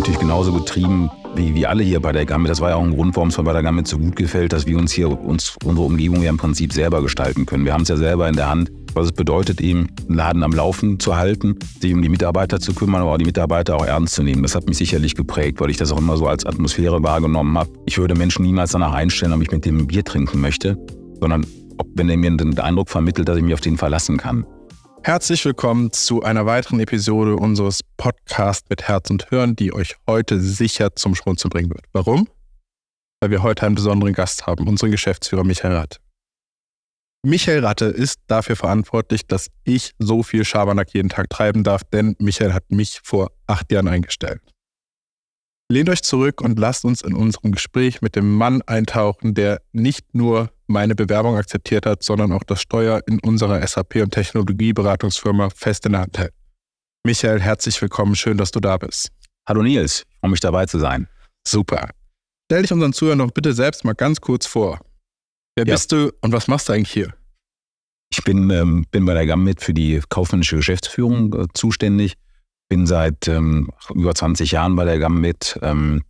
natürlich genauso getrieben wie, wie alle hier bei der Gamme. Das war ja auch ein Grund, warum es mir bei der Gamme so gut gefällt, dass wir uns hier uns unsere Umgebung ja im Prinzip selber gestalten können. Wir haben es ja selber in der Hand, was es bedeutet, eben einen Laden am Laufen zu halten, sich um die Mitarbeiter zu kümmern, aber auch die Mitarbeiter auch ernst zu nehmen. Das hat mich sicherlich geprägt, weil ich das auch immer so als Atmosphäre wahrgenommen habe. Ich würde Menschen niemals danach einstellen, ob ich mit dem Bier trinken möchte, sondern ob, wenn er mir den Eindruck vermittelt, dass ich mich auf den verlassen kann. Herzlich willkommen zu einer weiteren Episode unseres Podcasts mit Herz und Hören, die euch heute sicher zum Schmunzeln bringen wird. Warum? Weil wir heute einen besonderen Gast haben, unseren Geschäftsführer Michael Ratte. Michael Ratte ist dafür verantwortlich, dass ich so viel Schabernack jeden Tag treiben darf, denn Michael hat mich vor acht Jahren eingestellt. Lehnt euch zurück und lasst uns in unserem Gespräch mit dem Mann eintauchen, der nicht nur meine Bewerbung akzeptiert hat, sondern auch das Steuer in unserer SAP- und Technologieberatungsfirma fest in der Hand hält. Michael, herzlich willkommen. Schön, dass du da bist. Hallo Nils, ich freue mich dabei zu sein. Super. Stell dich unseren Zuhörern doch bitte selbst mal ganz kurz vor. Wer ja. bist du und was machst du eigentlich hier? Ich bin, ähm, bin bei der GAMMIT für die kaufmännische Geschäftsführung äh, zuständig bin seit ähm, über 20 Jahren bei der GAM mit, ähm,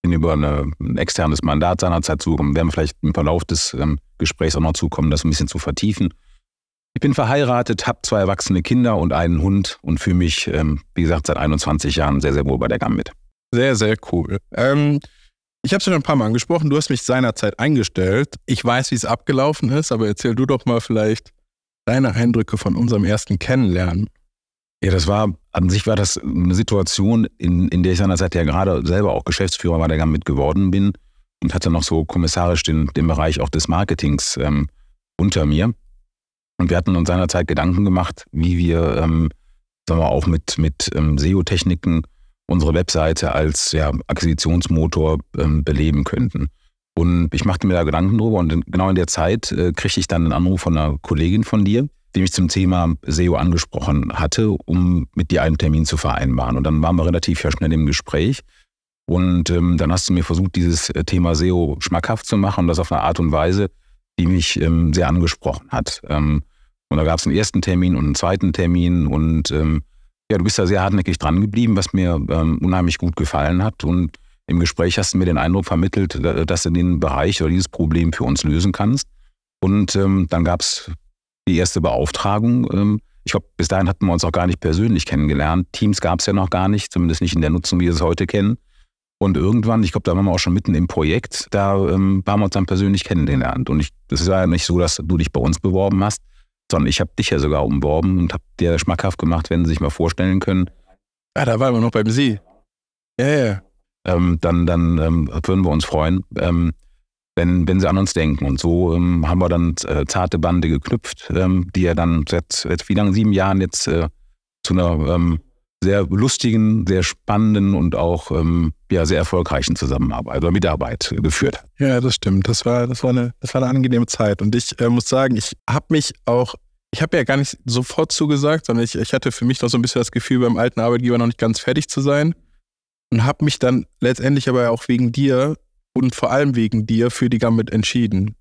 bin über eine, ein externes Mandat seinerzeit zugekommen. Werden wir vielleicht im Verlauf des ähm, Gesprächs auch noch zukommen, das ein bisschen zu vertiefen. Ich bin verheiratet, habe zwei erwachsene Kinder und einen Hund und fühle mich, ähm, wie gesagt, seit 21 Jahren sehr, sehr wohl bei der GAM mit. Sehr, sehr cool. Ähm, ich habe es schon ein paar Mal angesprochen, du hast mich seinerzeit eingestellt. Ich weiß, wie es abgelaufen ist, aber erzähl du doch mal vielleicht deine Eindrücke von unserem ersten Kennenlernen. Ja, das war, an sich war das eine Situation, in, in der ich seinerzeit ja gerade selber auch Geschäftsführer bei der GAM mit geworden bin und hatte noch so kommissarisch den, den Bereich auch des Marketings ähm, unter mir. Und wir hatten uns seinerzeit Gedanken gemacht, wie wir, ähm, sagen wir auch mit, mit ähm, SEO-Techniken unsere Webseite als ja, Akquisitionsmotor ähm, beleben könnten. Und ich machte mir da Gedanken drüber und genau in der Zeit äh, kriegte ich dann einen Anruf von einer Kollegin von dir, die mich zum Thema SEO angesprochen hatte, um mit dir einen Termin zu vereinbaren. Und dann waren wir relativ schnell im Gespräch. Und ähm, dann hast du mir versucht, dieses äh, Thema SEO schmackhaft zu machen und das auf eine Art und Weise, die mich ähm, sehr angesprochen hat. Ähm, und da gab es einen ersten Termin und einen zweiten Termin und ähm, ja, du bist da sehr hartnäckig dran geblieben, was mir ähm, unheimlich gut gefallen hat. Und im Gespräch hast du mir den Eindruck vermittelt, dass du den Bereich oder dieses Problem für uns lösen kannst. Und ähm, dann gab es die erste Beauftragung. Ähm, ich glaube, bis dahin hatten wir uns auch gar nicht persönlich kennengelernt. Teams gab es ja noch gar nicht, zumindest nicht in der Nutzung, wie wir es heute kennen. Und irgendwann, ich glaube, da waren wir auch schon mitten im Projekt, da ähm, haben wir uns dann persönlich kennengelernt. Und ich, das war ja nicht so, dass du dich bei uns beworben hast, sondern ich habe dich ja sogar umworben und habe dir schmackhaft gemacht, wenn Sie sich mal vorstellen können. Ah, da waren wir noch beim Sie. Ja, ja. Ähm, dann dann ähm, würden wir uns freuen. Ähm, wenn, wenn sie an uns denken. Und so ähm, haben wir dann äh, zarte Bande geknüpft, ähm, die ja dann seit, seit wie lange, sieben Jahren jetzt äh, zu einer ähm, sehr lustigen, sehr spannenden und auch ähm, ja, sehr erfolgreichen Zusammenarbeit oder Mitarbeit geführt hat. Ja, das stimmt. Das war, das war, eine, das war eine angenehme Zeit. Und ich äh, muss sagen, ich habe mich auch, ich habe ja gar nicht sofort zugesagt, sondern ich, ich hatte für mich noch so ein bisschen das Gefühl, beim alten Arbeitgeber noch nicht ganz fertig zu sein. Und habe mich dann letztendlich aber auch wegen dir und vor allem wegen dir für die Gambit entschieden.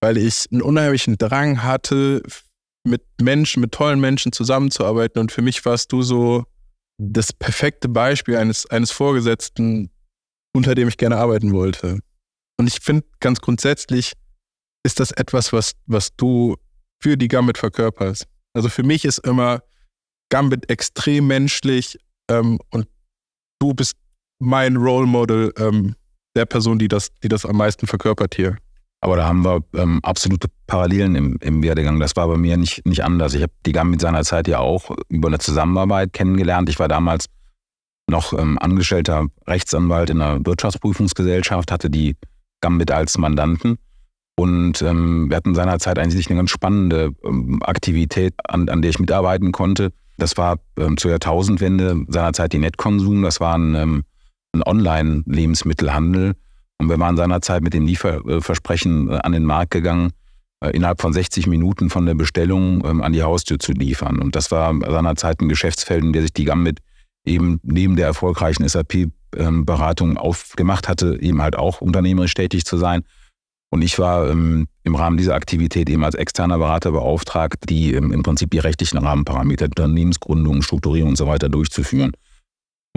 Weil ich einen unheimlichen Drang hatte, mit Menschen, mit tollen Menschen zusammenzuarbeiten. Und für mich warst du so das perfekte Beispiel eines, eines Vorgesetzten, unter dem ich gerne arbeiten wollte. Und ich finde ganz grundsätzlich ist das etwas, was, was du für die Gambit verkörperst. Also für mich ist immer Gambit extrem menschlich ähm, und du bist mein Role Model ähm, der Person, die das, die das am meisten verkörpert hier. Aber da haben wir ähm, absolute Parallelen im, im Werdegang. Das war bei mir nicht, nicht anders. Ich habe die GAM mit seiner Zeit ja auch über eine Zusammenarbeit kennengelernt. Ich war damals noch ähm, angestellter Rechtsanwalt in einer Wirtschaftsprüfungsgesellschaft, hatte die Gambit als Mandanten. Und ähm, wir hatten seinerzeit eigentlich eine ganz spannende ähm, Aktivität, an, an der ich mitarbeiten konnte. Das war ähm, zur Jahrtausendwende seinerzeit die Netkonsum. Das waren ähm, ein Online-Lebensmittelhandel. Und wir waren seinerzeit mit dem Lieferversprechen äh, an den Markt gegangen, äh, innerhalb von 60 Minuten von der Bestellung ähm, an die Haustür zu liefern. Und das war seinerzeit ein Geschäftsfeld, in der sich die GAMMIT eben neben der erfolgreichen SAP-Beratung aufgemacht hatte, eben halt auch unternehmerisch tätig zu sein. Und ich war ähm, im Rahmen dieser Aktivität eben als externer Berater beauftragt, die ähm, im Prinzip die rechtlichen Rahmenparameter, Unternehmensgründung, Strukturierung und so weiter durchzuführen.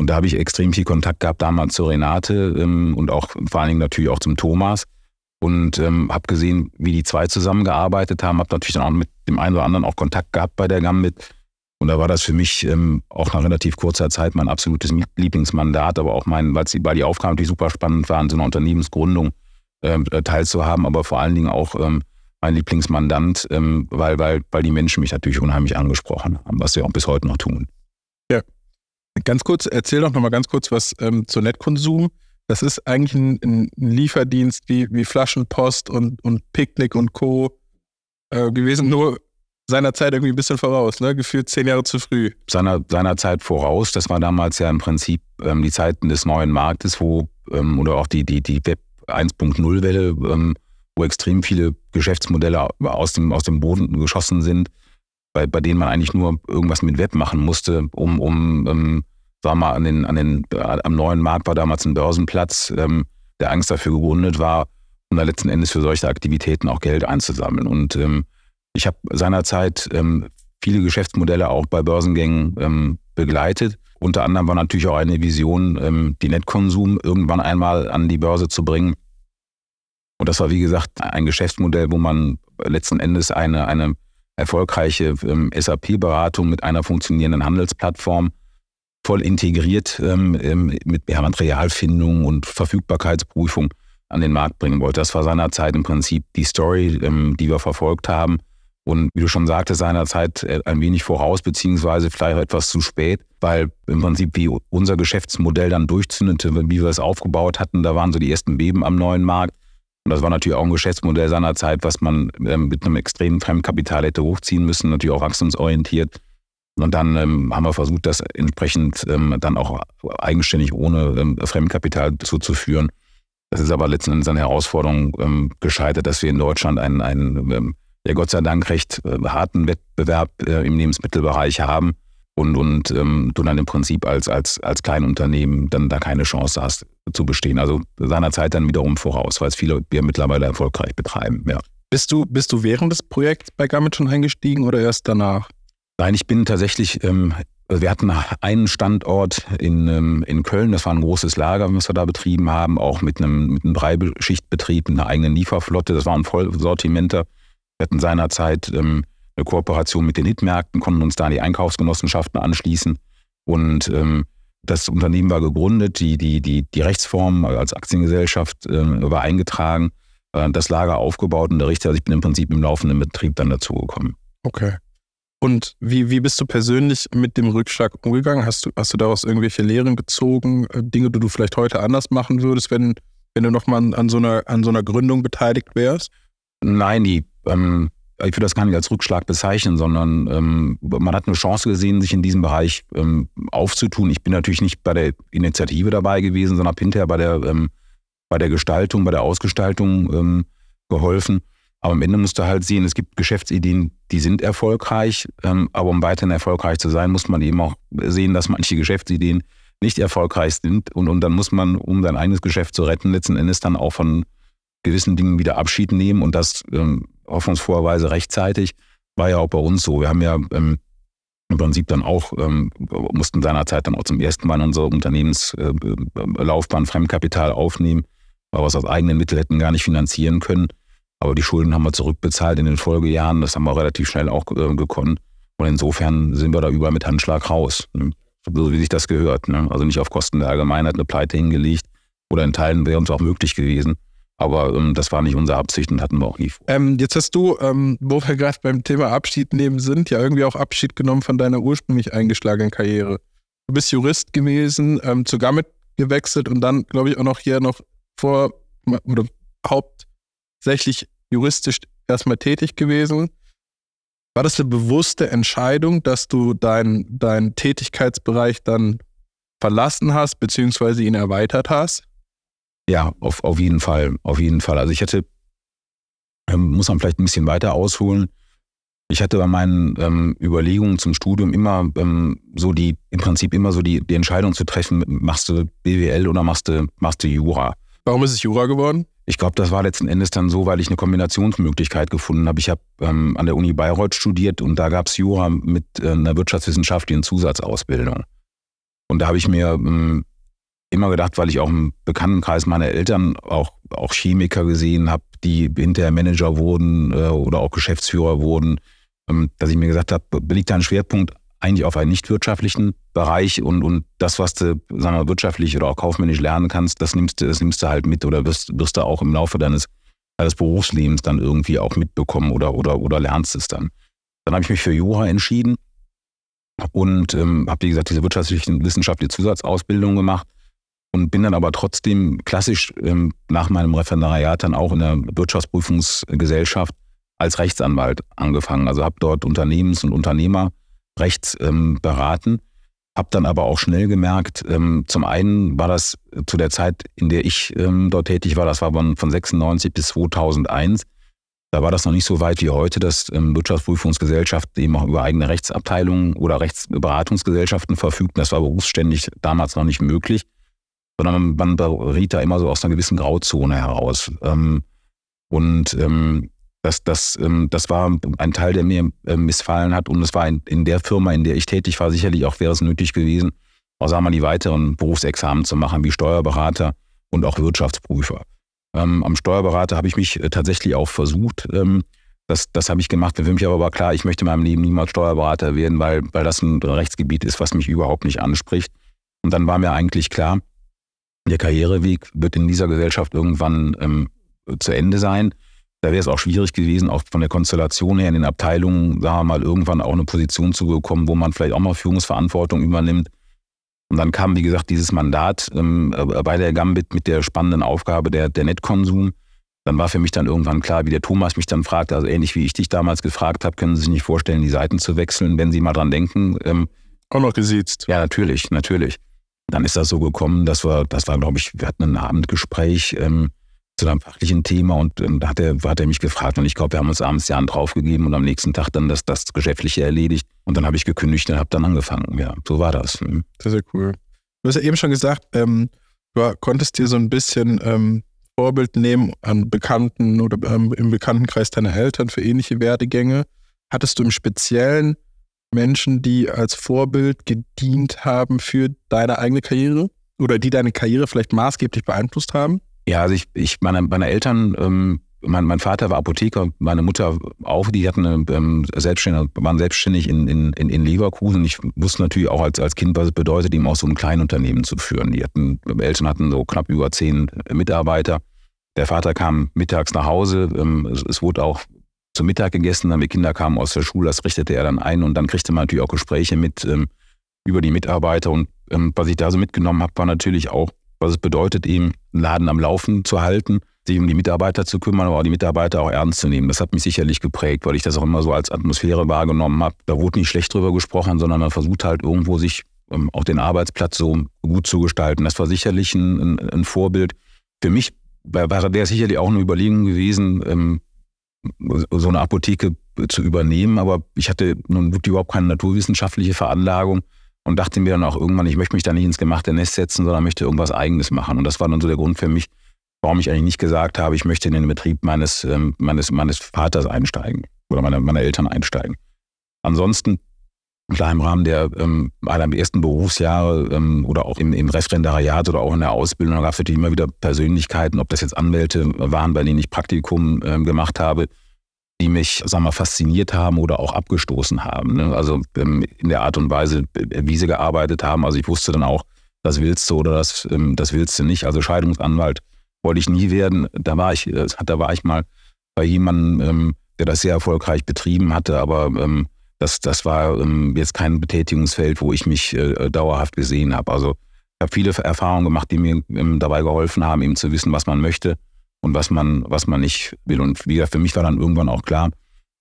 Und da habe ich extrem viel Kontakt gehabt damals zu Renate ähm, und auch vor allen Dingen natürlich auch zum Thomas und ähm, habe gesehen, wie die zwei zusammengearbeitet haben, habe natürlich dann auch mit dem einen oder anderen auch Kontakt gehabt bei der Gambit. Und da war das für mich ähm, auch nach relativ kurzer Zeit mein absolutes Lieblingsmandat, aber auch mein, weil die Aufgaben natürlich super spannend waren, so eine Unternehmensgründung ähm, äh, teilzuhaben, aber vor allen Dingen auch ähm, mein Lieblingsmandant, ähm, weil, weil, weil die Menschen mich natürlich unheimlich angesprochen haben, was sie auch bis heute noch tun. Ja. Ganz kurz, erzähl doch nochmal ganz kurz was ähm, zu Netkonsum. Das ist eigentlich ein, ein Lieferdienst wie, wie Flaschenpost und, und Picknick und Co. Äh, gewesen, nur seiner Zeit irgendwie ein bisschen voraus, ne? Gefühlt zehn Jahre zu früh. Seiner, seiner voraus. Das war damals ja im Prinzip ähm, die Zeiten des neuen Marktes, wo, ähm, oder auch die, die, die Web 1.0-Welle, ähm, wo extrem viele Geschäftsmodelle aus dem, aus dem Boden geschossen sind, bei, bei denen man eigentlich nur irgendwas mit Web machen musste, um, um ähm, wir mal, an den, an den, äh, am neuen Markt war damals ein Börsenplatz, ähm, der Angst dafür gegründet war, um da letzten Endes für solche Aktivitäten auch Geld einzusammeln. Und ähm, ich habe seinerzeit ähm, viele Geschäftsmodelle auch bei Börsengängen ähm, begleitet. Unter anderem war natürlich auch eine Vision, ähm, die Netkonsum irgendwann einmal an die Börse zu bringen. Und das war, wie gesagt, ein Geschäftsmodell, wo man letzten Endes eine, eine erfolgreiche ähm, SAP-Beratung mit einer funktionierenden Handelsplattform voll integriert ähm, ähm mit Materialfindung und Verfügbarkeitsprüfung an den Markt bringen wollte. Das war seinerzeit im Prinzip die Story, die wir verfolgt haben. Und wie du schon sagtest, seinerzeit äh, ein wenig voraus, beziehungsweise vielleicht etwas zu spät, weil im Prinzip wie unser Geschäftsmodell dann durchzündete, wie wir es aufgebaut hatten, da waren so die ersten Beben am neuen Markt. Und das war natürlich auch ein Geschäftsmodell seiner Zeit, was man ähm, mit einem extremen Fremdkapital hätte hochziehen müssen, natürlich auch wachstumsorientiert. Und dann ähm, haben wir versucht, das entsprechend ähm, dann auch eigenständig ohne ähm, Fremdkapital zuzuführen. Das ist aber letzten Endes eine Herausforderung ähm, gescheitert, dass wir in Deutschland einen, einen ähm, ja Gott sei Dank recht äh, harten Wettbewerb äh, im Lebensmittelbereich haben und, und ähm, du dann im Prinzip als, als, als Kleinunternehmen dann da keine Chance hast zu bestehen. Also seinerzeit dann wiederum voraus, weil es viele wir mittlerweile erfolgreich betreiben. Ja. Bist du, bist du während des Projekts bei Gamit schon eingestiegen oder erst danach? Nein, ich bin tatsächlich, ähm, wir hatten einen Standort in, ähm, in Köln, das war ein großes Lager, was wir da betrieben haben, auch mit einem, mit einem Dreischichtbetrieb, mit einer eigenen Lieferflotte, das war ein Vollsortimenter. Wir hatten seinerzeit ähm, eine Kooperation mit den Hitmärkten, konnten uns da an die Einkaufsgenossenschaften anschließen. Und ähm, das Unternehmen war gegründet, die, die, die, die Rechtsform als Aktiengesellschaft äh, war eingetragen, äh, das Lager aufgebaut und der Richter, also ich bin im Prinzip im laufenden Betrieb dann dazugekommen. Okay. Und wie, wie bist du persönlich mit dem Rückschlag umgegangen? Hast du, hast du daraus irgendwelche Lehren gezogen, äh, Dinge, die du vielleicht heute anders machen würdest, wenn, wenn du nochmal an, so einer, an so einer Gründung beteiligt wärst? Nein, die, ähm, ich würde das gar nicht als Rückschlag bezeichnen, sondern ähm, man hat eine Chance gesehen, sich in diesem Bereich ähm, aufzutun. Ich bin natürlich nicht bei der Initiative dabei gewesen, sondern habe hinterher bei der, ähm, bei der Gestaltung, bei der Ausgestaltung ähm, geholfen. Aber am Ende musst du halt sehen, es gibt Geschäftsideen, die sind erfolgreich, ähm, aber um weiterhin erfolgreich zu sein, muss man eben auch sehen, dass manche Geschäftsideen nicht erfolgreich sind. Und, und dann muss man, um sein eigenes Geschäft zu retten, letzten Endes dann auch von gewissen Dingen wieder Abschied nehmen und das ähm, hoffnungsvorweise rechtzeitig. War ja auch bei uns so. Wir haben ja ähm, im Prinzip dann auch, ähm, mussten seinerzeit dann auch zum ersten Mal in unserer Unternehmenslaufbahn äh, Fremdkapital aufnehmen, weil wir es aus eigenen Mitteln hätten gar nicht finanzieren können. Aber die Schulden haben wir zurückbezahlt in den Folgejahren. Das haben wir relativ schnell auch äh, gekonnt. Und insofern sind wir da überall mit Handschlag raus. Ne? So wie sich das gehört. Ne? Also nicht auf Kosten der Allgemeinheit eine Pleite hingelegt. Oder in Teilen wäre uns auch möglich gewesen. Aber ähm, das war nicht unsere Absicht und hatten wir auch nie vor. Ähm, jetzt hast du, ähm, wo wir gerade beim Thema Abschied nehmen sind, ja irgendwie auch Abschied genommen von deiner ursprünglich eingeschlagenen Karriere. Du bist Jurist gewesen, ähm, zu Gammet gewechselt und dann, glaube ich, auch noch hier noch vor oder hauptsächlich juristisch erstmal tätig gewesen. War das eine bewusste Entscheidung, dass du deinen dein Tätigkeitsbereich dann verlassen hast, beziehungsweise ihn erweitert hast? Ja, auf, auf jeden Fall, auf jeden Fall. Also ich hätte, ähm, muss man vielleicht ein bisschen weiter ausholen. Ich hatte bei meinen ähm, Überlegungen zum Studium immer ähm, so die, im Prinzip immer so die, die Entscheidung zu treffen, machst du BWL oder machst du, machst du Jura? Warum ist es Jura geworden? Ich glaube, das war letzten Endes dann so, weil ich eine Kombinationsmöglichkeit gefunden habe. Ich habe ähm, an der Uni Bayreuth studiert und da gab es Jura mit äh, einer wirtschaftswissenschaftlichen Zusatzausbildung. Und da habe ich mir ähm, immer gedacht, weil ich auch im Bekanntenkreis meiner Eltern auch, auch Chemiker gesehen habe, die hinterher Manager wurden äh, oder auch Geschäftsführer wurden, ähm, dass ich mir gesagt habe, liegt da ein Schwerpunkt eigentlich auf einen nicht wirtschaftlichen Bereich und, und das, was du, sagen wir, wirtschaftlich oder auch kaufmännisch lernen kannst, das nimmst du, das nimmst du halt mit oder wirst, wirst du auch im Laufe deines, deines Berufslebens dann irgendwie auch mitbekommen oder, oder, oder lernst es dann. Dann habe ich mich für Jura entschieden und ähm, habe, wie gesagt, diese wirtschaftliche wissenschaftliche Zusatzausbildung gemacht und bin dann aber trotzdem klassisch ähm, nach meinem Referendariat dann auch in der Wirtschaftsprüfungsgesellschaft als Rechtsanwalt angefangen. Also habe dort Unternehmens- und Unternehmerrecht ähm, beraten, habe dann aber auch schnell gemerkt, ähm, zum einen war das zu der Zeit, in der ich ähm, dort tätig war, das war von, von 96 bis 2001, da war das noch nicht so weit wie heute, dass ähm, Wirtschaftsprüfungsgesellschaften eben auch über eigene Rechtsabteilungen oder Rechtsberatungsgesellschaften verfügten. Das war berufsständig damals noch nicht möglich, sondern man beriet da immer so aus einer gewissen Grauzone heraus. Ähm, und ähm, das, das, ähm, das war ein Teil, der mir äh, missfallen hat. Und es war in, in der Firma, in der ich tätig war, sicherlich auch wäre es nötig gewesen, auch sagen wir mal, die weiteren Berufsexamen zu machen, wie Steuerberater und auch Wirtschaftsprüfer. Am Steuerberater habe ich mich äh, tatsächlich auch versucht. Das, das habe ich gemacht. Für mich aber war klar, ich möchte in meinem Leben niemals Steuerberater werden, weil, weil das ein Rechtsgebiet ist, was mich überhaupt nicht anspricht. Und dann war mir eigentlich klar, der Karriereweg wird in dieser Gesellschaft irgendwann ähm, zu Ende sein. Da wäre es auch schwierig gewesen, auch von der Konstellation her in den Abteilungen, sagen wir mal, irgendwann auch eine Position zu bekommen, wo man vielleicht auch mal Führungsverantwortung übernimmt. Und dann kam, wie gesagt, dieses Mandat ähm, äh, bei der Gambit mit der spannenden Aufgabe der, der Netkonsum. Dann war für mich dann irgendwann klar, wie der Thomas mich dann fragte, also ähnlich wie ich dich damals gefragt habe, können Sie sich nicht vorstellen, die Seiten zu wechseln, wenn Sie mal dran denken. Ähm, auch noch gesiezt. Ja, natürlich, natürlich. Dann ist das so gekommen, dass wir, das war, glaube ich, wir hatten ein Abendgespräch ähm, zu einem fachlichen Thema und ähm, da hat er, hat er mich gefragt und ich glaube, wir haben uns abends die Hand draufgegeben und am nächsten Tag dann das, das Geschäftliche erledigt und dann habe ich gekündigt und habe dann angefangen. Ja, so war das. Mhm. Sehr, sehr cool. Du hast ja eben schon gesagt, ähm, du konntest dir so ein bisschen ähm, Vorbild nehmen an Bekannten oder ähm, im Bekanntenkreis deiner Eltern für ähnliche Werdegänge. Hattest du im Speziellen Menschen, die als Vorbild gedient haben für deine eigene Karriere oder die deine Karriere vielleicht maßgeblich beeinflusst haben? Ja, also ich, ich meine, meine Eltern, ähm, mein, mein Vater war Apotheker, meine Mutter auch, die hatten eine, ähm, selbstständig, waren selbstständig in, in, in Leverkusen. Ich wusste natürlich auch als, als Kind, was es bedeutet, eben auch so ein Kleinunternehmen zu führen. Die hatten, Eltern hatten so knapp über zehn Mitarbeiter. Der Vater kam mittags nach Hause. Ähm, es wurde auch zum Mittag gegessen, dann die Kinder kamen aus der Schule, das richtete er dann ein und dann kriegte man natürlich auch Gespräche mit ähm, über die Mitarbeiter. Und ähm, was ich da so mitgenommen habe, war natürlich auch, was es bedeutet, eben einen Laden am Laufen zu halten, sich um die Mitarbeiter zu kümmern, aber auch die Mitarbeiter auch ernst zu nehmen. Das hat mich sicherlich geprägt, weil ich das auch immer so als Atmosphäre wahrgenommen habe. Da wurde nicht schlecht drüber gesprochen, sondern man versucht halt irgendwo sich ähm, auch den Arbeitsplatz so gut zu gestalten. Das war sicherlich ein, ein, ein Vorbild. Für mich wäre wäre sicherlich auch eine Überlegung gewesen, ähm, so eine Apotheke zu übernehmen, aber ich hatte nun wirklich überhaupt keine naturwissenschaftliche Veranlagung und dachte mir dann auch irgendwann, ich möchte mich da nicht ins gemachte Nest setzen, sondern möchte irgendwas Eigenes machen. Und das war dann so der Grund für mich, warum ich eigentlich nicht gesagt habe, ich möchte in den Betrieb meines, ähm, meines, meines Vaters einsteigen oder meiner, meiner Eltern einsteigen. Ansonsten, klar im Rahmen der ähm, meiner ersten Berufsjahre ähm, oder auch im, im Referendariat oder auch in der Ausbildung, da gab es natürlich immer wieder Persönlichkeiten, ob das jetzt Anwälte waren, bei denen ich Praktikum ähm, gemacht habe, die mich, sagen wir, fasziniert haben oder auch abgestoßen haben. Ne? Also ähm, in der Art und Weise, wie sie gearbeitet haben. Also ich wusste dann auch, das willst du oder das, ähm, das willst du nicht. Also Scheidungsanwalt wollte ich nie werden. Da war ich, äh, da war ich mal bei jemandem, ähm, der das sehr erfolgreich betrieben hatte, aber das, das war jetzt kein Betätigungsfeld, wo ich mich äh, dauerhaft gesehen habe. Also ich habe viele Erfahrungen gemacht, die mir dabei geholfen haben, eben zu wissen, was man möchte und was man, was man nicht will. Und wie gesagt, für mich war dann irgendwann auch klar,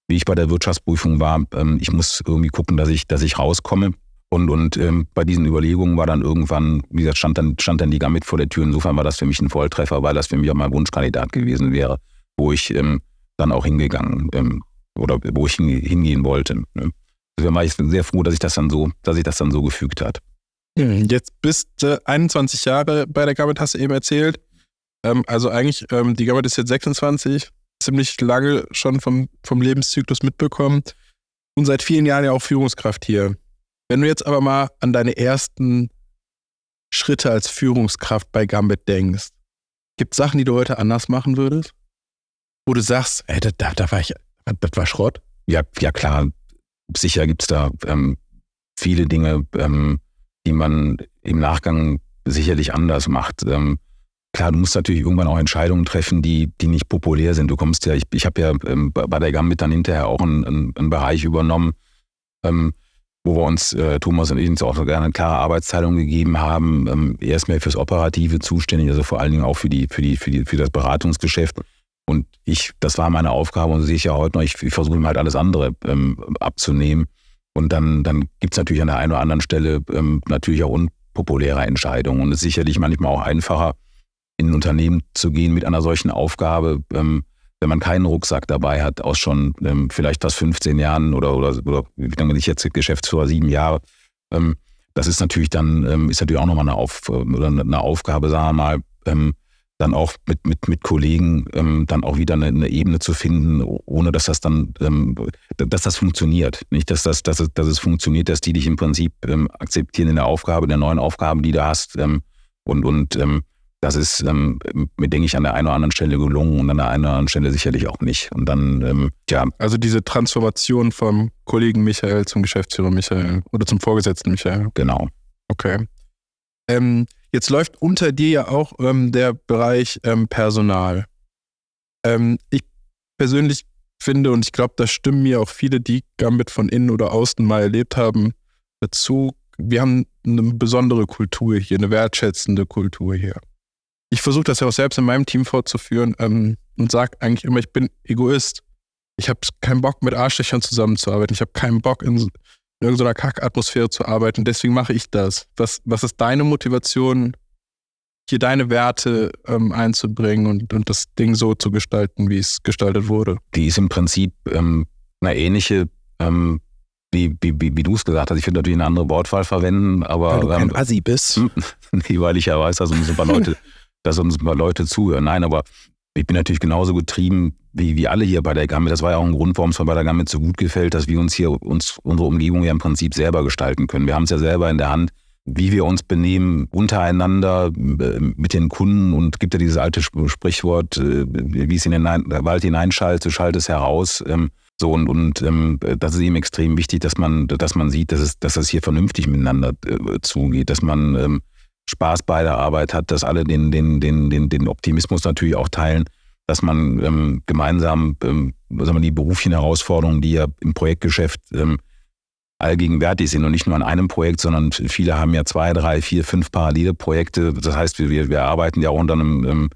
wie ich bei der Wirtschaftsprüfung war, ähm, ich muss irgendwie gucken, dass ich, dass ich rauskomme. Und, und ähm, bei diesen Überlegungen war dann irgendwann, wie gesagt, stand dann, stand dann die Gamit vor der Tür. Insofern war das für mich ein Volltreffer, weil das für mich auch mein Wunschkandidat gewesen wäre, wo ich ähm, dann auch hingegangen ähm, oder wo ich hingehen wollte. Ne? Deswegen war ich sehr froh, dass ich das dann so, dass sich das dann so gefügt hat. Hm, jetzt bist du 21 Jahre bei der Gamit, hast du eben erzählt. Ähm, also eigentlich, ähm, die Gambit ist jetzt 26, ziemlich lange schon vom, vom Lebenszyklus mitbekommen und seit vielen Jahren ja auch Führungskraft hier. Wenn du jetzt aber mal an deine ersten Schritte als Führungskraft bei Gambit denkst, gibt es Sachen, die du heute anders machen würdest? Wo du sagst, ey, da, da war ich, das war Schrott? Ja, ja klar, sicher gibt es da ähm, viele Dinge, ähm, die man im Nachgang sicherlich anders macht. Ähm, klar, du musst natürlich irgendwann auch Entscheidungen treffen, die, die nicht populär sind. Du kommst ja, ich, ich habe ja ähm, bei der Gambit dann hinterher auch einen, einen, einen Bereich übernommen, ähm, wo wir uns, äh, Thomas und ich, uns auch eine klare Arbeitsteilung gegeben haben. Ähm, er ist mehr fürs Operative zuständig, also vor allen Dingen auch für, die, für, die, für, die, für das Beratungsgeschäft. Und ich, das war meine Aufgabe und sehe ich ja heute noch, ich, ich versuche ihm halt alles andere ähm, abzunehmen. Und dann, dann gibt es natürlich an der einen oder anderen Stelle ähm, natürlich auch unpopuläre Entscheidungen. Und es ist sicherlich manchmal auch einfacher, in ein Unternehmen zu gehen mit einer solchen Aufgabe, ähm, wenn man keinen Rucksack dabei hat, aus schon ähm, vielleicht fast 15 Jahren oder, oder, oder wie lange bin ich jetzt Geschäftsführer, sieben Jahre. Ähm, das ist natürlich dann, ähm, ist natürlich auch nochmal eine, Auf, eine Aufgabe, sagen wir mal, ähm, dann auch mit, mit, mit Kollegen ähm, dann auch wieder eine, eine, Ebene zu finden, ohne dass das dann, ähm, dass das funktioniert. Nicht, dass das, dass es, dass es funktioniert, dass die dich im Prinzip ähm, akzeptieren in der Aufgabe, der neuen Aufgaben, die du hast. Ähm, und und ähm, das ist ähm, mir, denke ich, an der einen oder anderen Stelle gelungen und an der einen oder anderen Stelle sicherlich auch nicht. Und dann, ähm, ja. Also diese Transformation vom Kollegen Michael zum Geschäftsführer Michael oder zum Vorgesetzten Michael. Genau. Okay. Ähm, jetzt läuft unter dir ja auch ähm, der Bereich ähm, Personal. Ähm, ich persönlich finde, und ich glaube, da stimmen mir auch viele, die Gambit von innen oder außen mal erlebt haben, dazu, wir haben eine besondere Kultur hier, eine wertschätzende Kultur hier ich versuche das ja auch selbst in meinem Team fortzuführen ähm, und sage eigentlich immer, ich bin Egoist. Ich habe keinen Bock, mit Arschlöchern zusammenzuarbeiten. Ich habe keinen Bock, in, in irgendeiner Kackatmosphäre zu arbeiten. Deswegen mache ich das. Was, was ist deine Motivation, hier deine Werte ähm, einzubringen und, und das Ding so zu gestalten, wie es gestaltet wurde? Die ist im Prinzip ähm, eine ähnliche ähm, wie, wie, wie, wie du es gesagt hast. Ich würde natürlich eine andere Wortwahl verwenden, aber. Weil du kein ähm, Assi bist. nee, weil ich ja weiß, dass uns ein paar Leute dass uns mal Leute zuhören. Nein, aber ich bin natürlich genauso getrieben wie, wie alle hier bei der Gamme. Das war ja auch ein Grund, warum es mir bei der Gamme so gut gefällt, dass wir uns hier uns unsere Umgebung ja im Prinzip selber gestalten können. Wir haben es ja selber in der Hand, wie wir uns benehmen untereinander äh, mit den Kunden und gibt ja dieses alte Sprichwort, äh, wie es in den Wald hineinschaltet, so schaltet es heraus. Ähm, so und, und ähm, das ist eben extrem wichtig, dass man, dass man sieht, dass es, dass es hier vernünftig miteinander äh, zugeht, dass man ähm, Spaß bei der Arbeit hat, dass alle den, den, den, den, den Optimismus natürlich auch teilen, dass man ähm, gemeinsam ähm, sagen wir, die beruflichen Herausforderungen, die ja im Projektgeschäft ähm, allgegenwärtig sind und nicht nur an einem Projekt, sondern viele haben ja zwei, drei, vier, fünf parallele Projekte. Das heißt, wir, wir arbeiten ja auch unter, einem, ähm,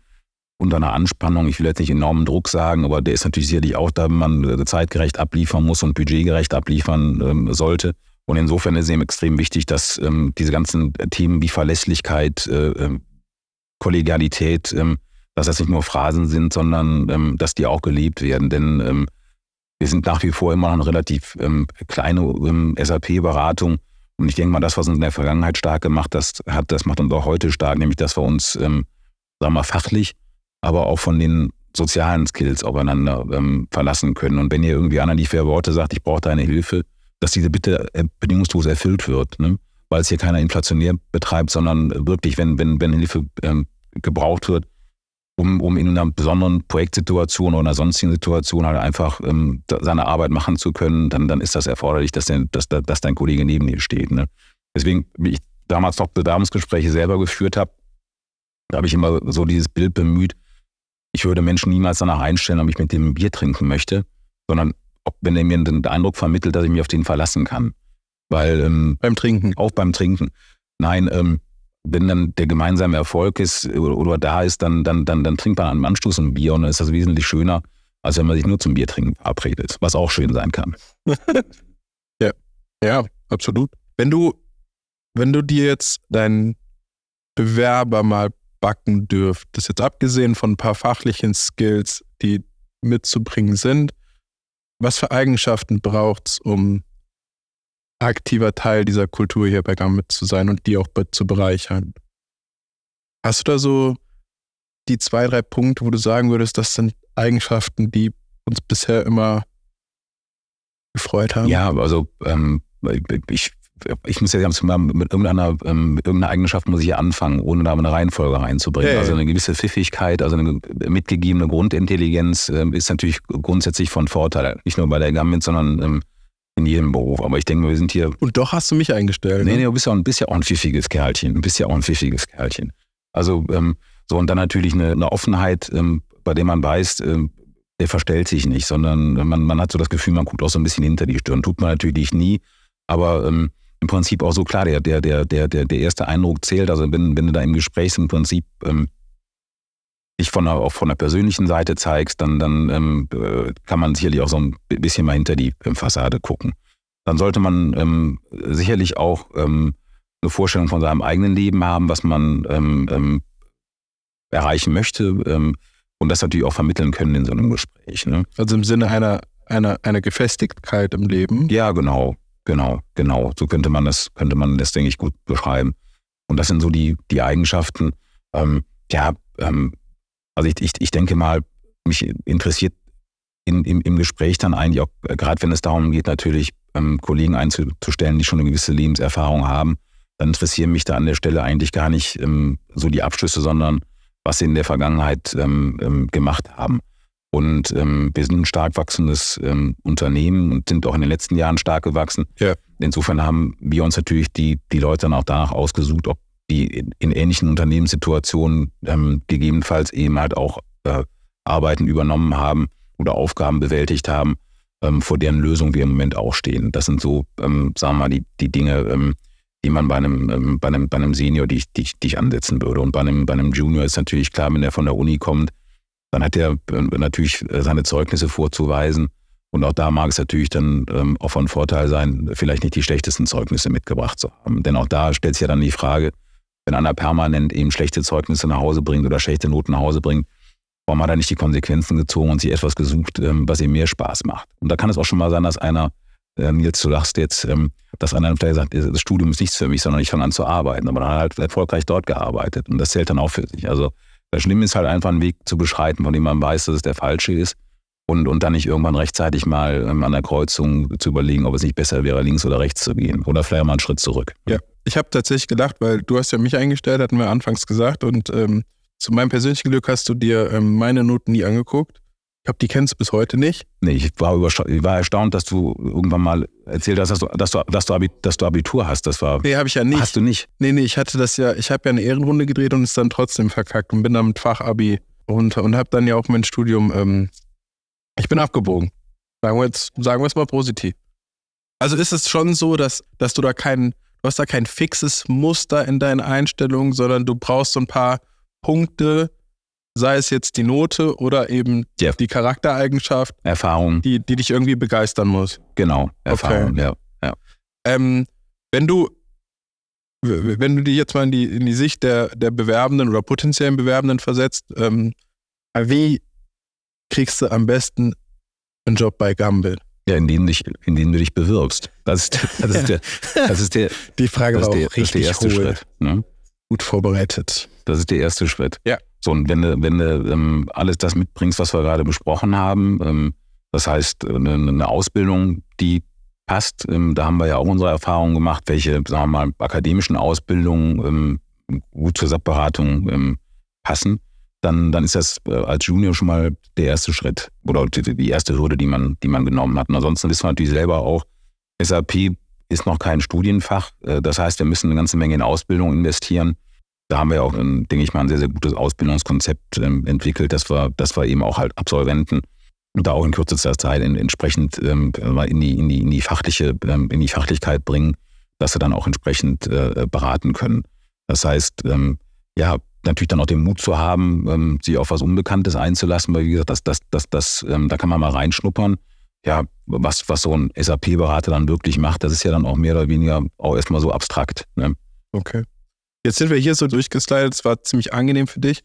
unter einer Anspannung. Ich will jetzt nicht enormen Druck sagen, aber der ist natürlich sicherlich auch da, wenn man äh, zeitgerecht abliefern muss und budgetgerecht abliefern ähm, sollte. Und insofern ist es eben extrem wichtig, dass ähm, diese ganzen Themen wie Verlässlichkeit, äh, ähm, Kollegialität, ähm, dass das nicht nur Phrasen sind, sondern ähm, dass die auch gelebt werden. Denn ähm, wir sind nach wie vor immer noch eine relativ ähm, kleine ähm, SAP-Beratung. Und ich denke mal, das, was uns in der Vergangenheit stark gemacht das hat, das macht uns auch heute stark, nämlich dass wir uns, ähm, sagen wir mal, fachlich, aber auch von den sozialen Skills aufeinander ähm, verlassen können. Und wenn ihr irgendwie einer die vier Worte sagt, ich brauche deine Hilfe, dass diese Bitte äh, bedingungslos erfüllt wird, ne? weil es hier keiner inflationär betreibt, sondern wirklich, wenn, wenn, wenn Hilfe ähm, gebraucht wird, um, um in einer besonderen Projektsituation oder einer sonstigen Situation halt einfach ähm, seine Arbeit machen zu können, dann, dann ist das erforderlich, dass, der, dass, dass dein Kollege neben dir steht. Ne? Deswegen, wie ich damals noch Bewerbungsgespräche selber geführt habe, da habe ich immer so dieses Bild bemüht, ich würde Menschen niemals danach einstellen, ob ich mit dem Bier trinken möchte, sondern ob, wenn er mir den Eindruck vermittelt, dass ich mich auf den verlassen kann. Weil ähm, beim Trinken. Auch beim Trinken. Nein, ähm, wenn dann der gemeinsame Erfolg ist oder, oder, da ist, dann, dann, dann, dann trinkt man einen Anstoß ein Bier und dann ist das wesentlich schöner, als wenn man sich nur zum Bier trinken verabredet, was auch schön sein kann. ja, ja, absolut. Wenn du, wenn du dir jetzt deinen Bewerber mal backen dürftest, jetzt abgesehen von ein paar fachlichen Skills, die mitzubringen sind, was für Eigenschaften braucht es, um aktiver Teil dieser Kultur hier bei Gambit zu sein und die auch zu bereichern? Hast du da so die zwei, drei Punkte, wo du sagen würdest, das sind Eigenschaften, die uns bisher immer gefreut haben? Ja, also ähm, ich ich muss ja mit irgendeiner, ähm, mit irgendeiner Eigenschaft muss ich ja anfangen, ohne da eine Reihenfolge reinzubringen. Ja. Also eine gewisse Pfiffigkeit, also eine mitgegebene Grundintelligenz äh, ist natürlich grundsätzlich von Vorteil. Nicht nur bei der Gambit, sondern ähm, in jedem Beruf. Aber ich denke, wir sind hier. Und doch hast du mich eingestellt. Nee, ne? nee, du bist ja, ein, bist ja auch ein pfiffiges Kerlchen. Du bist ja auch ein pfiffiges Kerlchen. Also, ähm, so, und dann natürlich eine, eine Offenheit, ähm, bei der man weiß, ähm, der verstellt sich nicht, sondern man, man hat so das Gefühl, man guckt auch so ein bisschen hinter die Stirn. Tut man natürlich nie, aber ähm, im Prinzip auch so klar, der, der, der, der, der erste Eindruck zählt. Also wenn, wenn du da im Gespräch im Prinzip ähm, dich von der, auch von der persönlichen Seite zeigst, dann, dann ähm, äh, kann man sicherlich auch so ein bisschen mal hinter die ähm, Fassade gucken. Dann sollte man ähm, sicherlich auch ähm, eine Vorstellung von seinem eigenen Leben haben, was man erreichen möchte und das natürlich auch vermitteln können in so einem Gespräch. Ne? Also im Sinne einer, einer, einer Gefestigkeit im Leben? Ja, genau, genau, genau. So könnte man das, könnte man das, denke ich, gut beschreiben. Und das sind so die, die Eigenschaften. Ähm, ja, ähm, also ich, ich, ich denke mal, mich interessiert in, im, im Gespräch dann eigentlich auch, äh, gerade wenn es darum geht, natürlich ähm, Kollegen einzustellen, die schon eine gewisse Lebenserfahrung haben, dann interessieren mich da an der Stelle eigentlich gar nicht ähm, so die Abschlüsse, sondern was sie in der Vergangenheit ähm, ähm, gemacht haben. Und ähm, wir sind ein stark wachsendes ähm, Unternehmen und sind auch in den letzten Jahren stark gewachsen. Ja. Insofern haben wir uns natürlich die, die Leute dann auch danach ausgesucht, ob die in, in ähnlichen Unternehmenssituationen ähm, gegebenenfalls eben halt auch äh, Arbeiten übernommen haben oder Aufgaben bewältigt haben, ähm, vor deren Lösung wir im Moment auch stehen. Das sind so, ähm, sagen wir mal, die, die Dinge, ähm, die man bei einem, bei einem, bei einem Senior, die ich, die, die ich ansetzen würde. Und bei einem, bei einem Junior ist natürlich klar, wenn der von der Uni kommt, dann hat er äh, natürlich äh, seine Zeugnisse vorzuweisen. Und auch da mag es natürlich dann ähm, auch von Vorteil sein, vielleicht nicht die schlechtesten Zeugnisse mitgebracht zu haben. Denn auch da stellt sich ja dann die Frage, wenn einer permanent eben schlechte Zeugnisse nach Hause bringt oder schlechte Noten nach Hause bringt, warum hat er nicht die Konsequenzen gezogen und sich etwas gesucht, ähm, was ihm mehr Spaß macht? Und da kann es auch schon mal sein, dass einer, ähm, jetzt du lachst jetzt, dass einer vielleicht sagt, das Studium ist nichts für mich, sondern ich fange an zu arbeiten. Aber dann hat er halt erfolgreich dort gearbeitet und das zählt dann auch für sich. Also das Schlimme ist halt einfach einen Weg zu beschreiten, von dem man weiß, dass es der falsche ist. Und, und dann nicht irgendwann rechtzeitig mal an der Kreuzung zu überlegen, ob es nicht besser wäre, links oder rechts zu gehen. Oder vielleicht mal einen Schritt zurück. Ja, ich habe tatsächlich gedacht, weil du hast ja mich eingestellt, hatten wir anfangs gesagt. Und ähm, zu meinem persönlichen Glück hast du dir ähm, meine Noten nie angeguckt. Ich glaube, die kennst du bis heute nicht. Nee, ich war, ich war erstaunt, dass du irgendwann mal erzählt hast, dass du, dass du, dass du, dass du Abitur hast. Das war. Nee, habe ich ja nicht. Hast du nicht? Nee, nee, ich hatte das ja, ich habe ja eine Ehrenrunde gedreht und es dann trotzdem verkackt und bin dann mit Fachabi runter und habe dann ja auch mein Studium, ähm, ich bin abgebogen. Sagen wir jetzt, sagen wir es mal positiv. Also ist es schon so, dass, dass du da keinen Du hast da kein fixes Muster in deinen Einstellungen, sondern du brauchst so ein paar Punkte, sei es jetzt die Note oder eben ja. die Charaktereigenschaft. Erfahrung. Die, die dich irgendwie begeistern muss. Genau, Erfahrung, okay. ja. ja. Ähm, wenn du wenn du dich jetzt mal in die, in die Sicht der, der Bewerbenden oder potenziellen Bewerbenden versetzt, ähm, wie kriegst du am besten einen Job bei Gambit? Ja, in denen, dich, in denen du dich bewirbst. Das ist, das ist, der, das ist der. Die Frage war auch der, richtig der erste hohl. Schritt. Ne? Gut vorbereitet. Das ist der erste Schritt. Ja. So, und wenn du, wenn du ähm, alles das mitbringst, was wir gerade besprochen haben, ähm, das heißt, eine, eine, Ausbildung, die passt, ähm, da haben wir ja auch unsere Erfahrungen gemacht, welche, sagen wir mal, akademischen Ausbildungen ähm, gut zur SAP-Beratung ähm, passen dann, dann ist das äh, als Junior schon mal der erste Schritt oder die erste Hürde, die man, die man genommen hat. Und ansonsten wissen wir natürlich selber auch, SAP ist noch kein Studienfach. Äh, das heißt, wir müssen eine ganze Menge in Ausbildung investieren. Da haben wir auch, denke ich mal, ein sehr, sehr gutes Ausbildungskonzept ähm, entwickelt, dass wir, dass wir eben auch halt Absolventen da auch in kürzester Zeit entsprechend ähm, in, die, in, die, in, die fachliche, ähm, in die Fachlichkeit bringen, dass sie dann auch entsprechend äh, beraten können. Das heißt, ja, natürlich dann auch den Mut zu haben, ähm, sich auf was Unbekanntes einzulassen, weil wie gesagt, das, das, das, das, ähm, da kann man mal reinschnuppern. Ja, was, was so ein SAP-Berater dann wirklich macht, das ist ja dann auch mehr oder weniger auch erstmal so abstrakt. Ne? Okay. Jetzt sind wir hier so durchgeslidet, es war ziemlich angenehm für dich,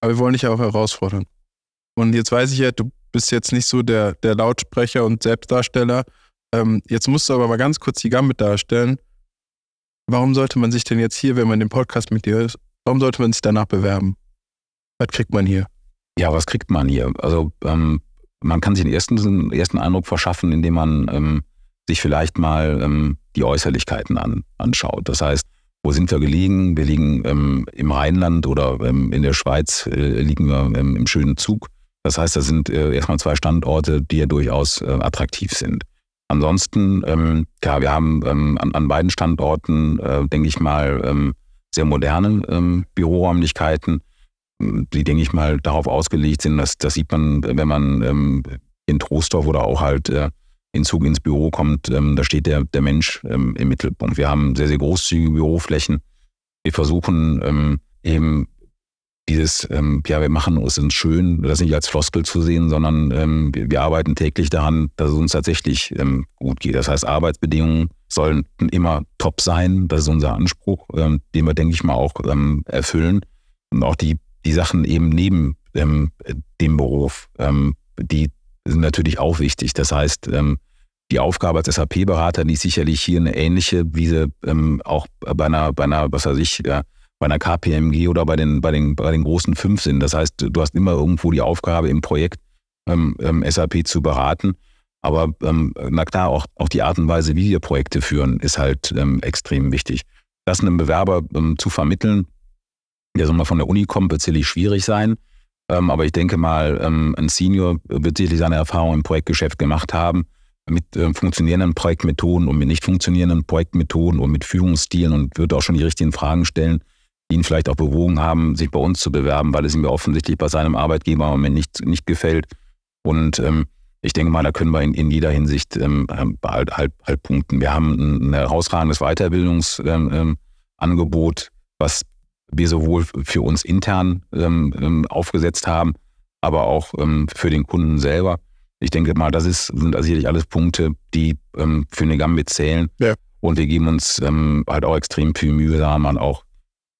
aber wir wollen dich ja auch herausfordern. Und jetzt weiß ich ja, du bist jetzt nicht so der, der Lautsprecher und Selbstdarsteller. Ähm, jetzt musst du aber mal ganz kurz die Gambit darstellen. Warum sollte man sich denn jetzt hier, wenn man den Podcast mit dir Warum sollte man sich danach bewerben? Was kriegt man hier? Ja, was kriegt man hier? Also ähm, man kann sich den ersten, den ersten Eindruck verschaffen, indem man ähm, sich vielleicht mal ähm, die Äußerlichkeiten an, anschaut. Das heißt, wo sind wir gelegen? Wir liegen ähm, im Rheinland oder ähm, in der Schweiz äh, liegen wir ähm, im schönen Zug. Das heißt, das sind äh, erstmal zwei Standorte, die ja durchaus äh, attraktiv sind. Ansonsten, ähm, klar, wir haben ähm, an, an, beiden Standorten, äh, denke ich mal, ähm, sehr moderne ähm, Büroräumlichkeiten, die, denke ich mal, darauf ausgelegt sind, dass das sieht man, wenn man ähm, in Trostorf oder auch halt äh, in Zug ins Büro kommt, ähm, da steht der, der Mensch ähm, im Mittelpunkt. Wir haben sehr, sehr großzügige Büroflächen. Wir versuchen ähm, eben dieses, ähm, ja, wir machen es uns schön, das nicht als Floskel zu sehen, sondern ähm, wir, wir, arbeiten täglich daran, dass es uns tatsächlich ähm, gut geht. Das heißt, Arbeitsbedingungen sollen immer top sein. Das ist unser Anspruch, ähm, den wir, denke ich mal, auch ähm, erfüllen. Und auch die, die Sachen eben neben ähm, dem Beruf, die sind natürlich auch wichtig. Das heißt, ähm, die Aufgabe als SAP-Berater, die ist sicherlich hier eine ähnliche, wie sie ähm, auch bei einer, bei einer, was weiß ich, ja, bei einer KPMG oder bei den, bei den, bei den großen fünf sind. Das heißt, du hast immer irgendwo die Aufgabe im Projekt ähm, ähm SAP zu beraten. Aber ähm, na klar, auch, auch die Art und Weise, wie wir Projekte führen, ist halt ähm, extrem wichtig. Das einem Bewerber ähm, zu vermitteln, der so mal von der Uni kommt, wird sicherlich schwierig sein. Ähm, aber ich denke mal, ähm, ein Senior wird sicherlich seine Erfahrung im Projektgeschäft gemacht haben mit äh, funktionierenden Projektmethoden und mit nicht funktionierenden Projektmethoden und mit Führungsstilen und wird auch schon die richtigen Fragen stellen, die ihn vielleicht auch bewogen haben, sich bei uns zu bewerben, weil es ihm ja offensichtlich bei seinem Arbeitgeber im Moment nicht, nicht gefällt. Und ähm, ich denke mal, da können wir in, in jeder Hinsicht ähm, halt, halt, halt punkten. Wir haben ein herausragendes Weiterbildungsangebot, ähm, was wir sowohl für uns intern ähm, ähm, aufgesetzt haben, aber auch ähm, für den Kunden selber. Ich denke mal, das ist, sind sicherlich alles Punkte, die ähm, für eine Gambit zählen. Ja. Und wir geben uns ähm, halt auch extrem viel Mühe, da man auch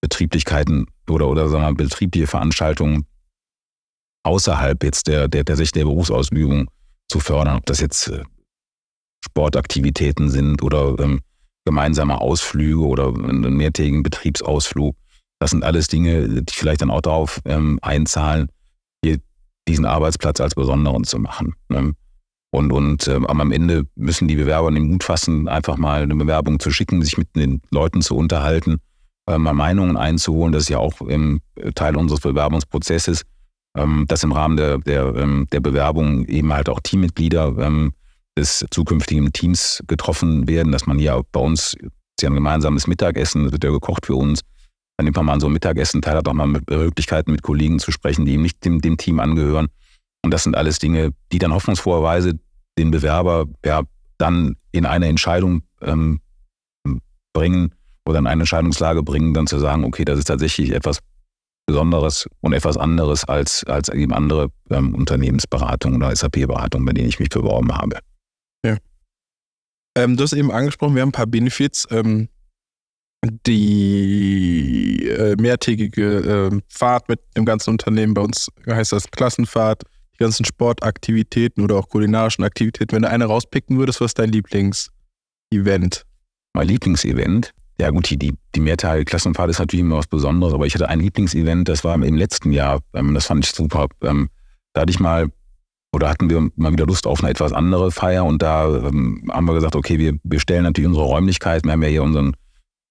Betrieblichkeiten oder, oder sagen wir, betriebliche Veranstaltungen außerhalb jetzt der, der, der Sicht der Berufsausübung zu fördern, ob das jetzt äh, Sportaktivitäten sind oder ähm, gemeinsame Ausflüge oder einen mehrtägigen Betriebsausflug. Das sind alles Dinge, die vielleicht dann auch darauf ähm, einzahlen, diesen Arbeitsplatz als besonderen zu machen. Ne? Und, und ähm, am Ende müssen die Bewerber den Mut fassen, einfach mal eine Bewerbung zu schicken, sich mit den Leuten zu unterhalten, äh, mal Meinungen einzuholen. Das ist ja auch ähm, Teil unseres Bewerbungsprozesses, ähm, dass im Rahmen der, der, ähm, der Bewerbung eben halt auch Teammitglieder ähm, des zukünftigen Teams getroffen werden, dass man ja bei uns, ja ein gemeinsames Mittagessen, das wird ja gekocht für uns, dann nimmt man mal so einem Mittagessen teil, hat auch mal mit Möglichkeiten mit Kollegen zu sprechen, die ihm nicht dem, dem Team angehören. Und das sind alles Dinge, die dann hoffnungsfroherweise den Bewerber ja dann in eine Entscheidung ähm, bringen oder in eine Entscheidungslage bringen, dann zu sagen, okay, das ist tatsächlich etwas Besonderes und etwas anderes als, als eben andere ähm, Unternehmensberatungen oder SAP-Beratungen, bei denen ich mich beworben habe. Ja. Ähm, du hast eben angesprochen, wir haben ein paar Benefits. Ähm, die äh, mehrtägige äh, Fahrt mit dem ganzen Unternehmen, bei uns heißt das Klassenfahrt, die ganzen Sportaktivitäten oder auch kulinarischen Aktivitäten. Wenn du eine rauspicken würdest, was ist dein Lieblingsevent? Mein Lieblingsevent? Ja gut, die, die, die mehrteilige Klassenfahrt ist natürlich immer was Besonderes, aber ich hatte ein Lieblingsevent, das war im letzten Jahr, ähm, das fand ich super. Ähm, da hatte ich mal, oder hatten wir mal wieder Lust auf eine etwas andere Feier und da ähm, haben wir gesagt, okay, wir, wir stellen natürlich unsere Räumlichkeiten, wir haben ja hier unseren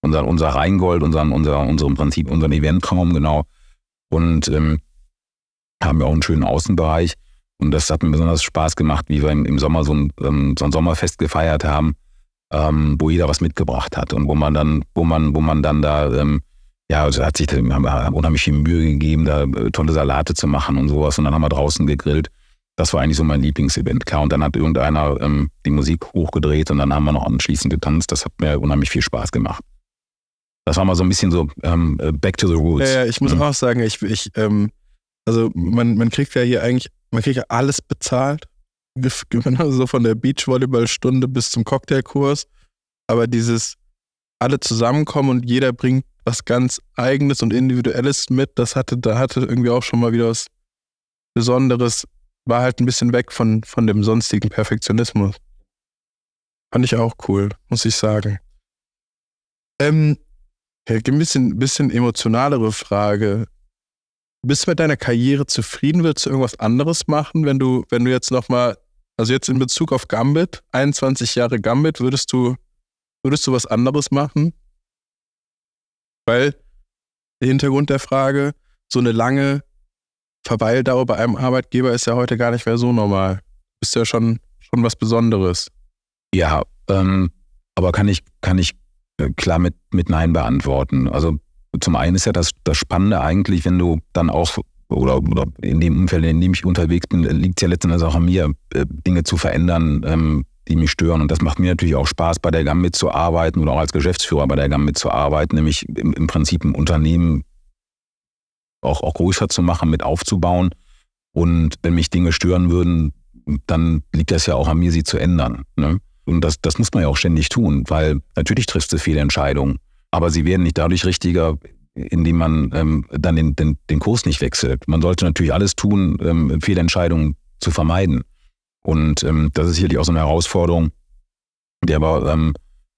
unser, unser Rheingold, unseren, unser, unserem Prinzip, unseren Eventraum, genau. Und ähm, haben ja auch einen schönen Außenbereich. Und das hat mir besonders Spaß gemacht, wie wir im, Sommer so ein, ähm, so ein Sommerfest gefeiert haben, ähm, wo jeder was mitgebracht hat und wo man dann, wo man, wo man dann da, ähm, ja, also hat sich haben unheimlich viel Mühe gegeben, da äh, tolle Salate zu machen und sowas. Und dann haben wir draußen gegrillt. Das war eigentlich so mein Lieblingsevent. Klar, und dann hat irgendeiner ähm, die Musik hochgedreht und dann haben wir noch anschließend getanzt. Das hat mir unheimlich viel Spaß gemacht. Das war mal so ein bisschen so ähm, äh, back to the roots. Ja, ja ich muss mhm. auch sagen, ich, ich ähm, also man, man kriegt ja hier eigentlich, man kriegt ja alles bezahlt. So von der Beachvolleyballstunde bis zum Cocktailkurs. Aber dieses alle zusammenkommen und jeder bringt was ganz Eigenes und Individuelles mit, das hatte, da hatte irgendwie auch schon mal wieder was Besonderes, war halt ein bisschen weg von, von dem sonstigen Perfektionismus. Fand ich auch cool, muss ich sagen. Ähm, ein bisschen, bisschen emotionalere Frage. Bist du mit deiner Karriere zufrieden? Willst du irgendwas anderes machen, wenn du, wenn du jetzt nochmal Also jetzt in Bezug auf Gambit, 21 Jahre Gambit, würdest du, würdest du was anderes machen? Weil der Hintergrund der Frage, so eine lange Verweildauer bei einem Arbeitgeber ist ja heute gar nicht mehr so normal. Ist ja schon, schon was Besonderes. Ja, ähm, aber kann ich, kann ich klar mit, mit Nein beantworten. Also zum einen ist ja das, das Spannende eigentlich, wenn du dann auch, oder, oder in dem Umfeld, in dem ich unterwegs bin, liegt es ja letztendlich auch an mir, äh, Dinge zu verändern, ähm, die mich stören. Und das macht mir natürlich auch Spaß, bei der GAM mitzuarbeiten oder auch als Geschäftsführer bei der GAM mitzuarbeiten, nämlich im, im Prinzip ein Unternehmen auch, auch größer zu machen, mit aufzubauen. Und wenn mich Dinge stören würden, dann liegt das ja auch an mir, sie zu ändern. Ne? Und das, das muss man ja auch ständig tun, weil natürlich triffst du viele Entscheidungen, aber sie werden nicht dadurch richtiger, indem man ähm, dann den, den, den Kurs nicht wechselt. Man sollte natürlich alles tun, ähm, Fehlentscheidungen zu vermeiden. Und ähm, das ist sicherlich auch so eine Herausforderung, der wir ähm,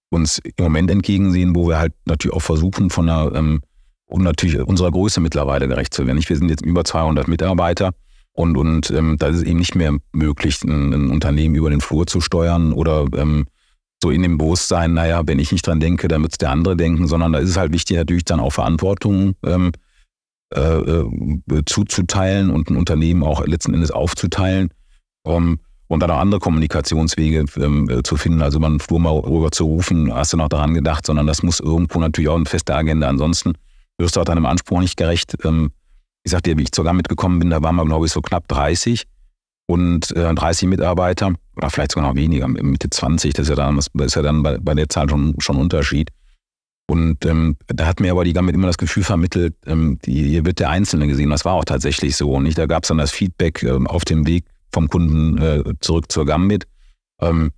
uns im Moment entgegensehen, wo wir halt natürlich auch versuchen, von einer, ähm, und natürlich unserer Größe mittlerweile gerecht zu werden. Wir sind jetzt über 200 Mitarbeiter und, und ähm, da ist es eben nicht mehr möglich, ein, ein, Unternehmen über den Flur zu steuern oder ähm, so in dem Bewusstsein, naja, wenn ich nicht dran denke, dann wird es der andere denken, sondern da ist es halt wichtig, natürlich dann auch Verantwortung ähm, äh, äh, zuzuteilen und ein Unternehmen auch letzten Endes aufzuteilen. Um, und dann auch andere Kommunikationswege ähm, äh, zu finden, also man Flur mal rüber zu rufen, hast du noch daran gedacht, sondern das muss irgendwo natürlich auch eine feste Agenda. Ansonsten wirst du auch deinem Anspruch nicht gerecht. Ähm, ich sagte dir, wie ich sogar mitgekommen bin, da waren wir, glaube ich, so knapp 30 und äh, 30 Mitarbeiter oder vielleicht sogar noch weniger, Mitte 20, das ist ja dann, das ist ja dann bei, bei der Zahl schon, ein Unterschied. Und ähm, da hat mir aber die damit immer das Gefühl vermittelt, ähm, die, hier wird der Einzelne gesehen. Das war auch tatsächlich so. Und nicht? da gab es dann das Feedback ähm, auf dem Weg vom Kunden äh, zurück zur Gambit. Ähm,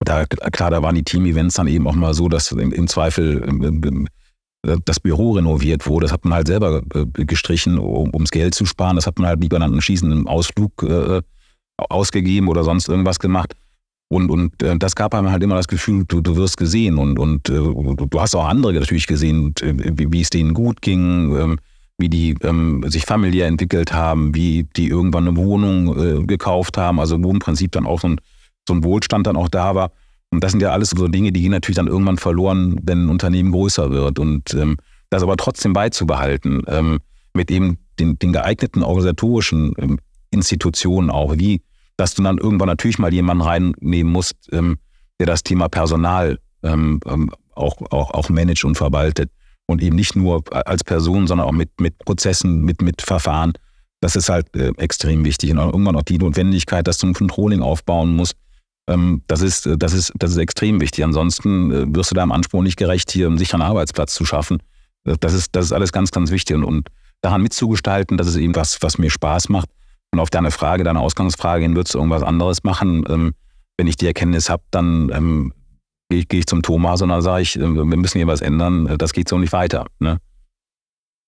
da, klar, da waren die Team-Events dann eben auch mal so, dass im, im Zweifel ähm, das Büro renoviert wurde. Das hat man halt selber äh, gestrichen, um, ums Geld zu sparen. Das hat man halt lieber dann einen schießenden Ausflug äh, ausgegeben oder sonst irgendwas gemacht. Und, und äh, das gab einem halt immer das Gefühl, du, du wirst gesehen und, und äh, du hast auch andere natürlich gesehen, äh, wie, wie es denen gut ging, ähm, wie die ähm, sich familiär entwickelt haben, wie die irgendwann eine Wohnung äh, gekauft haben, also wo im Prinzip dann auch so ein, so ein Wohlstand dann auch da war. Und das sind ja alles so Dinge, die gehen natürlich dann irgendwann verloren, wenn ein Unternehmen größer wird. Und ähm, das aber trotzdem beizubehalten, ähm, mit eben den, den geeigneten organisatorischen ähm, Institutionen auch, wie, dass du dann irgendwann natürlich mal jemanden reinnehmen musst, ähm, der das Thema Personal ähm, ähm, auch, auch, auch managt und verwaltet. Und eben nicht nur als Person, sondern auch mit, mit Prozessen, mit, mit Verfahren. Das ist halt äh, extrem wichtig. Und irgendwann auch die Notwendigkeit, dass du ein Controlling aufbauen musst, das, ist, äh, das, ist, das ist extrem wichtig. Ansonsten äh, wirst du deinem Anspruch nicht gerecht, hier einen sicheren Arbeitsplatz zu schaffen. Äh, das ist, das ist alles ganz, ganz wichtig. Und, und daran mitzugestalten, das ist eben was, was mir Spaß macht. Und auf deine Frage, deine Ausgangsfrage hin, würdest du irgendwas anderes machen? Ähm, wenn ich die Erkenntnis habe, dann ähm, gehe ich, ich zum Thomas und dann sage ich, wir müssen hier was ändern, das geht so nicht weiter. Ne?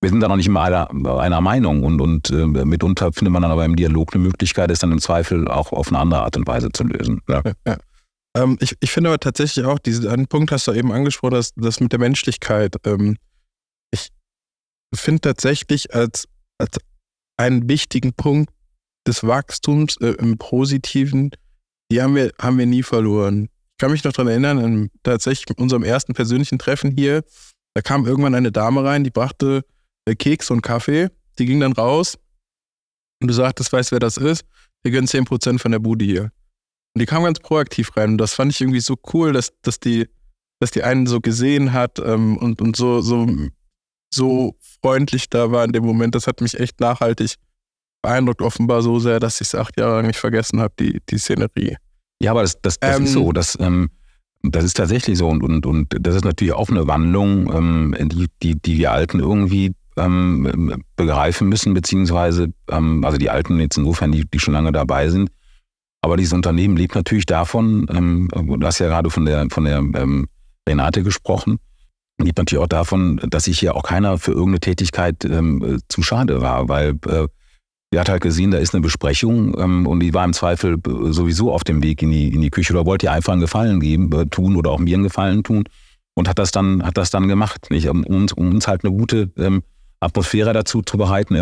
Wir sind da noch nicht immer einer, einer Meinung und, und äh, mitunter findet man dann aber im Dialog eine Möglichkeit, es dann im Zweifel auch auf eine andere Art und Weise zu lösen. Ja. Ja, ähm, ich, ich finde aber tatsächlich auch, diesen Punkt hast du eben angesprochen, dass das mit der Menschlichkeit. Ähm, ich finde tatsächlich als, als einen wichtigen Punkt des Wachstums äh, im Positiven, die haben wir, haben wir nie verloren. Ich kann mich noch daran erinnern, an tatsächlich unserem ersten persönlichen Treffen hier, da kam irgendwann eine Dame rein, die brachte Keks und Kaffee. Die ging dann raus und du sagtest, weißt wer das ist? Wir gönnen 10% von der Bude hier. Und die kam ganz proaktiv rein. Und das fand ich irgendwie so cool, dass, dass, die, dass die einen so gesehen hat ähm, und, und so, so, so freundlich da war in dem Moment. Das hat mich echt nachhaltig beeindruckt, offenbar so sehr, dass ich es acht Jahre lang nicht vergessen habe, die, die Szenerie. Ja, aber das, das, das ähm, ist so. Das, ähm, das ist tatsächlich so. Und, und, und das ist natürlich auch eine Wandlung, ähm, die, die, die wir Alten irgendwie ähm, begreifen müssen, beziehungsweise, ähm, also die Alten jetzt insofern, die, die schon lange dabei sind. Aber dieses Unternehmen lebt natürlich davon, ähm, du hast ja gerade von der, von der ähm, Renate gesprochen, lebt natürlich auch davon, dass sich hier auch keiner für irgendeine Tätigkeit ähm, zu schade war, weil äh, die hat halt gesehen, da ist eine Besprechung ähm, und die war im Zweifel sowieso auf dem Weg in die, in die Küche oder wollte ihr einfach einen Gefallen geben, äh, tun oder auch mir einen Gefallen tun und hat das dann, hat das dann gemacht, nicht? Um, um uns halt eine gute ähm, Atmosphäre dazu zu bereiten.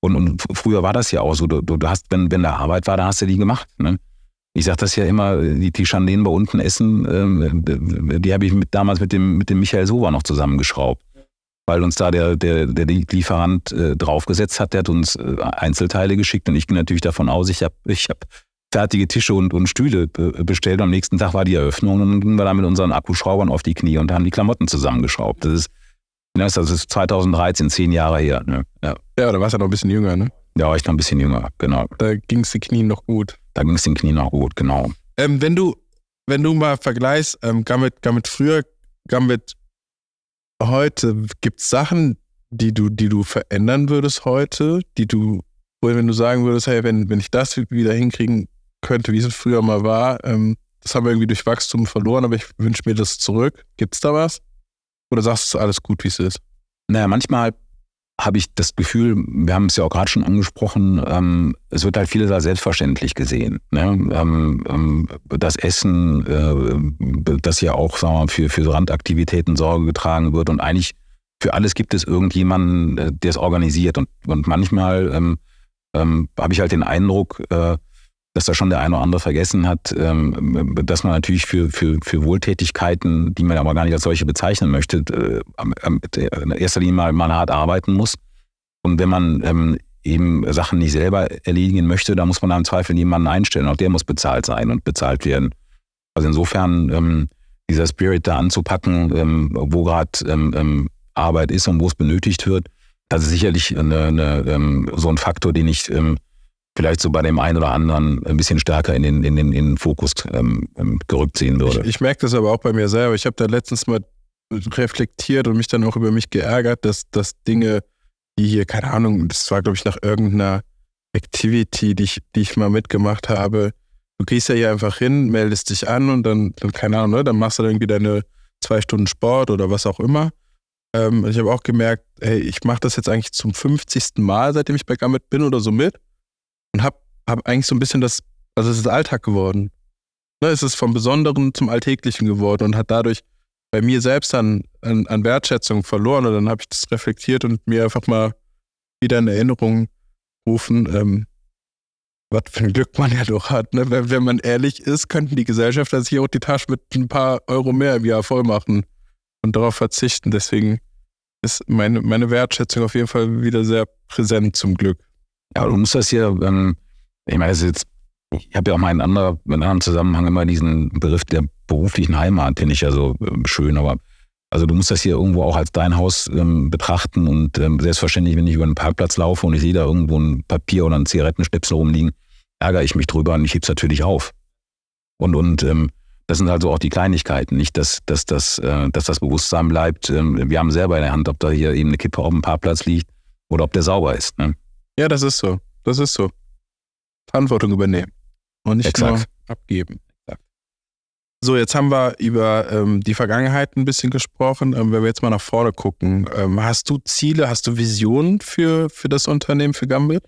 Und, und früher war das ja auch so. Du, du hast, wenn, wenn da Arbeit war, da hast du die gemacht. Ne? Ich sage das ja immer, die, die Chandelen bei unten essen, ähm, die habe ich mit, damals mit dem, mit dem Michael Sova noch zusammengeschraubt. Weil uns da der, der, der Lieferant äh, draufgesetzt hat, der hat uns äh, Einzelteile geschickt und ich ging natürlich davon aus, ich habe ich hab fertige Tische und, und Stühle bestellt. Und am nächsten Tag war die Eröffnung und dann gingen wir da mit unseren Akkuschraubern auf die Knie und haben die Klamotten zusammengeschraubt. Das ist, das ist 2013, zehn Jahre her. Ne? Ja. ja, da warst du noch ein bisschen jünger, ne? Ja, war ich noch ein bisschen jünger, genau. Da ging es den Knien noch gut. Da ging es den Knien noch gut, genau. Ähm, wenn du, wenn du mal vergleichst, ähm, Gambit, Gambit früher, Gambit heute, gibt es Sachen, die du, die du verändern würdest heute, die du, wenn du sagen würdest, hey, wenn, wenn ich das wieder hinkriegen könnte, wie es früher mal war. Ähm, das haben wir irgendwie durch Wachstum verloren, aber ich wünsche mir das zurück. Gibt es da was? Oder sagst du, alles gut, wie es ist? Naja, manchmal habe ich das Gefühl, wir haben es ja auch gerade schon angesprochen, ähm, es wird halt vieles als selbstverständlich gesehen. Ne? Ähm, ähm, das Essen, äh, das ja auch sagen wir mal, für, für Randaktivitäten Sorge getragen wird und eigentlich für alles gibt es irgendjemanden, äh, der es organisiert. Und, und manchmal ähm, ähm, habe ich halt den Eindruck, äh, dass da schon der eine oder andere vergessen hat, ähm, dass man natürlich für, für, für Wohltätigkeiten, die man aber gar nicht als solche bezeichnen möchte, äh, in erster Linie mal, mal hart arbeiten muss. Und wenn man ähm, eben Sachen nicht selber erledigen möchte, dann muss man da im Zweifel jemanden einstellen. Auch der muss bezahlt sein und bezahlt werden. Also insofern ähm, dieser Spirit da anzupacken, wo gerade Arbeit ist und wo es benötigt wird, das ist sicherlich eine, eine, so ein Faktor, den ich vielleicht so bei dem einen oder anderen ein bisschen stärker in den, in den, in den Fokus ähm, ähm, gerückt sehen würde. Ich, ich merke das aber auch bei mir selber. Ich habe da letztens mal reflektiert und mich dann auch über mich geärgert, dass, dass Dinge, die hier, keine Ahnung, das war, glaube ich, nach irgendeiner Activity, die ich, die ich mal mitgemacht habe. Du gehst ja hier einfach hin, meldest dich an und dann, dann keine Ahnung, ne, dann machst du dann irgendwie deine zwei Stunden Sport oder was auch immer. Ähm, ich habe auch gemerkt, hey, ich mache das jetzt eigentlich zum 50. Mal, seitdem ich bei Gambit bin oder so mit und habe hab eigentlich so ein bisschen das, also es ist Alltag geworden. Ne, es ist vom Besonderen zum Alltäglichen geworden und hat dadurch bei mir selbst an, an, an Wertschätzung verloren. Und dann habe ich das reflektiert und mir einfach mal wieder in Erinnerung rufen, ähm, was für ein Glück man ja doch hat. Ne? Wenn, wenn man ehrlich ist, könnten die Gesellschafter sich auch die Tasche mit ein paar Euro mehr im Jahr voll machen und darauf verzichten. Deswegen ist meine, meine Wertschätzung auf jeden Fall wieder sehr präsent zum Glück. Ja, du musst das hier, ähm, ich meine, jetzt, ich habe ja auch mal in, anderer, in anderen Zusammenhang immer diesen Begriff der beruflichen Heimat, finde ich ja so äh, schön, aber also du musst das hier irgendwo auch als dein Haus ähm, betrachten und ähm, selbstverständlich, wenn ich über einen Parkplatz laufe und ich sehe da irgendwo ein Papier oder ein Zigarettenschnipsel rumliegen, ärgere ich mich drüber und ich hebe es natürlich auf. Und, und ähm, das sind also auch die Kleinigkeiten, nicht, dass, dass, dass, äh, dass das Bewusstsein bleibt. Ähm, wir haben selber in der Hand, ob da hier eben eine Kippe auf dem Parkplatz liegt oder ob der sauber ist. Ne? Ja, das ist so. Das ist so. Verantwortung übernehmen und nicht Exakt. nur abgeben. So, jetzt haben wir über ähm, die Vergangenheit ein bisschen gesprochen. Ähm, wenn wir jetzt mal nach vorne gucken, ähm, hast du Ziele, hast du Visionen für, für das Unternehmen, für Gambit?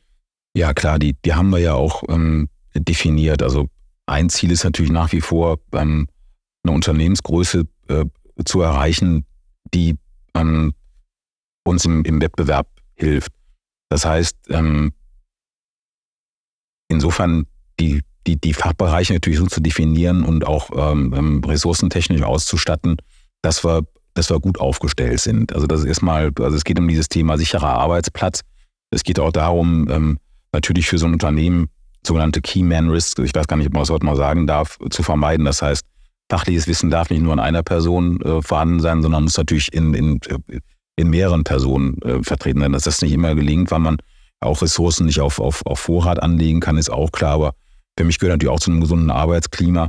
Ja, klar, die, die haben wir ja auch ähm, definiert. Also ein Ziel ist natürlich nach wie vor, ähm, eine Unternehmensgröße äh, zu erreichen, die ähm, uns im, im Wettbewerb hilft. Das heißt, ähm, insofern die, die, die Fachbereiche natürlich so zu definieren und auch ähm, ähm, ressourcentechnisch auszustatten, dass wir, dass wir gut aufgestellt sind. Also das ist erstmal, also es geht um dieses Thema sicherer Arbeitsplatz. Es geht auch darum, ähm, natürlich für so ein Unternehmen sogenannte Key Man Risks, ich weiß gar nicht, ob man das heute mal sagen darf, zu vermeiden. Das heißt, fachliches Wissen darf nicht nur an einer Person äh, vorhanden sein, sondern muss natürlich in, in, in mehreren Personen äh, vertreten sein. Dass das nicht immer gelingt, weil man auch Ressourcen nicht auf, auf, auf Vorrat anlegen kann, ist auch klar. Aber für mich gehört natürlich auch zu einem gesunden Arbeitsklima,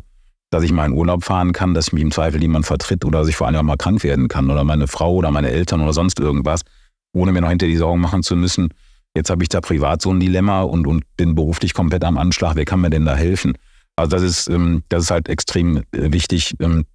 dass ich mal in Urlaub fahren kann, dass mich im Zweifel jemand vertritt oder dass ich vor allem auch mal krank werden kann oder meine Frau oder meine Eltern oder sonst irgendwas, ohne mir noch hinter die Sorgen machen zu müssen. Jetzt habe ich da privat so ein Dilemma und, und bin beruflich komplett am Anschlag. Wer kann mir denn da helfen? Also das ist, ähm, das ist halt extrem äh, wichtig, ähm,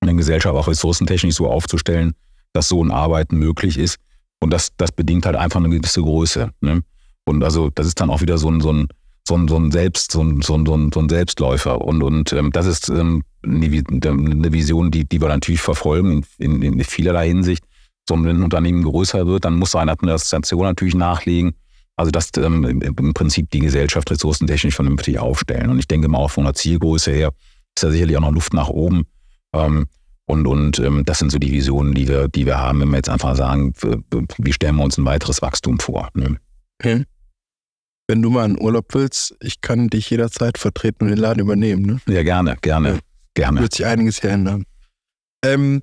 eine Gesellschaft auch ressourcentechnisch so aufzustellen, dass so ein Arbeiten möglich ist. Und das, das bedingt halt einfach eine gewisse Größe. Ne? Und also das ist dann auch wieder so ein, so ein, so ein, so ein Selbst, so ein, so ein, so ein Selbstläufer. Und, und ähm, das ist ähm, eine Vision, die, die wir natürlich verfolgen in, in vielerlei Hinsicht. So, wenn ein Unternehmen größer wird, dann muss eine Administration natürlich nachlegen. Also dass ähm, im Prinzip die Gesellschaft ressourcentechnisch vernünftig aufstellen. Und ich denke mal auch von der Zielgröße her ist da sicherlich auch noch Luft nach oben. Ähm, und und ähm, das sind so die Visionen, die wir, die wir haben, wenn wir jetzt einfach sagen, wie stellen wir uns ein weiteres Wachstum vor. Ne? Okay. Wenn du mal in Urlaub willst, ich kann dich jederzeit vertreten und den Laden übernehmen. Ne? Ja, gerne, gerne, ja. gerne. Wird sich einiges hier ändern. Ähm,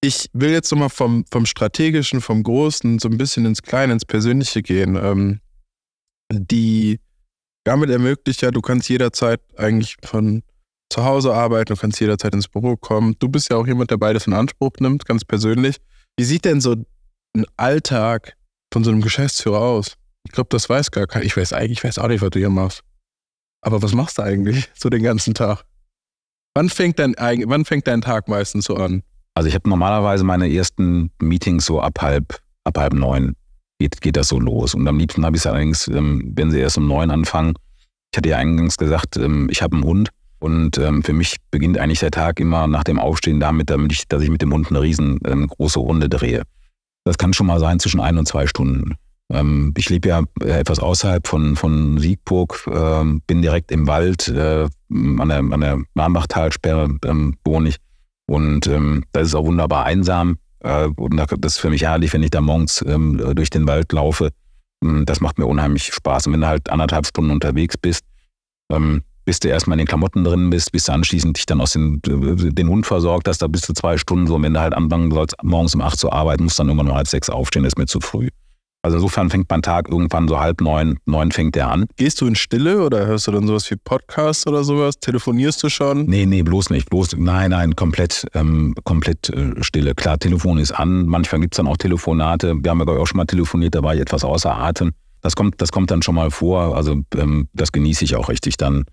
ich will jetzt nochmal vom, vom Strategischen, vom Großen so ein bisschen ins Kleine, ins Persönliche gehen. Ähm, die damit ermöglicht ja, du kannst jederzeit eigentlich von zu Hause arbeiten, du kannst jederzeit ins Büro kommen. Du bist ja auch jemand, der beides in Anspruch nimmt, ganz persönlich. Wie sieht denn so ein Alltag von so einem Geschäftsführer aus? Ich glaube, das weiß gar keiner. Ich weiß eigentlich, ich weiß auch nicht, was du hier machst. Aber was machst du eigentlich so den ganzen Tag? Wann fängt dein, wann fängt dein Tag meistens so an? Also ich habe normalerweise meine ersten Meetings so ab halb, ab halb neun geht, geht das so los. Und am liebsten habe ich es allerdings, ähm, wenn sie erst um neun anfangen. Ich hatte ja eingangs gesagt, ähm, ich habe einen Hund und ähm, für mich beginnt eigentlich der Tag immer nach dem Aufstehen damit, damit ich, dass ich mit dem Hund eine riesengroße ähm, Runde drehe. Das kann schon mal sein zwischen ein und zwei Stunden. Ähm, ich lebe ja äh, etwas außerhalb von, von Siegburg, äh, bin direkt im Wald, äh, an der, an der Marmbachtalsperre ähm, wohne ich. Und ähm, das ist auch wunderbar einsam. Äh, und das ist für mich herrlich, wenn ich da morgens ähm, durch den Wald laufe. Ähm, das macht mir unheimlich Spaß. Und wenn du halt anderthalb Stunden unterwegs bist, ähm, bis du erstmal in den Klamotten drin bist, bis du anschließend dich dann aus den, äh, den Hund versorgt hast, da bist du zwei Stunden so. Wenn du halt anfangen sollst, morgens um acht zu arbeiten, musst dann irgendwann um halb sechs aufstehen, das ist mir zu früh. Also insofern fängt mein Tag irgendwann so halb neun, neun fängt der an. Gehst du in Stille oder hörst du dann sowas wie Podcasts oder sowas? Telefonierst du schon? Nee, nee, bloß nicht. Bloß, nein, nein, komplett, ähm, komplett äh, Stille. Klar, Telefon ist an. Manchmal gibt es dann auch Telefonate. Wir haben ja auch schon mal telefoniert, da war ich etwas außer Atem. Das kommt, das kommt dann schon mal vor. Also ähm, das genieße ich auch richtig dann,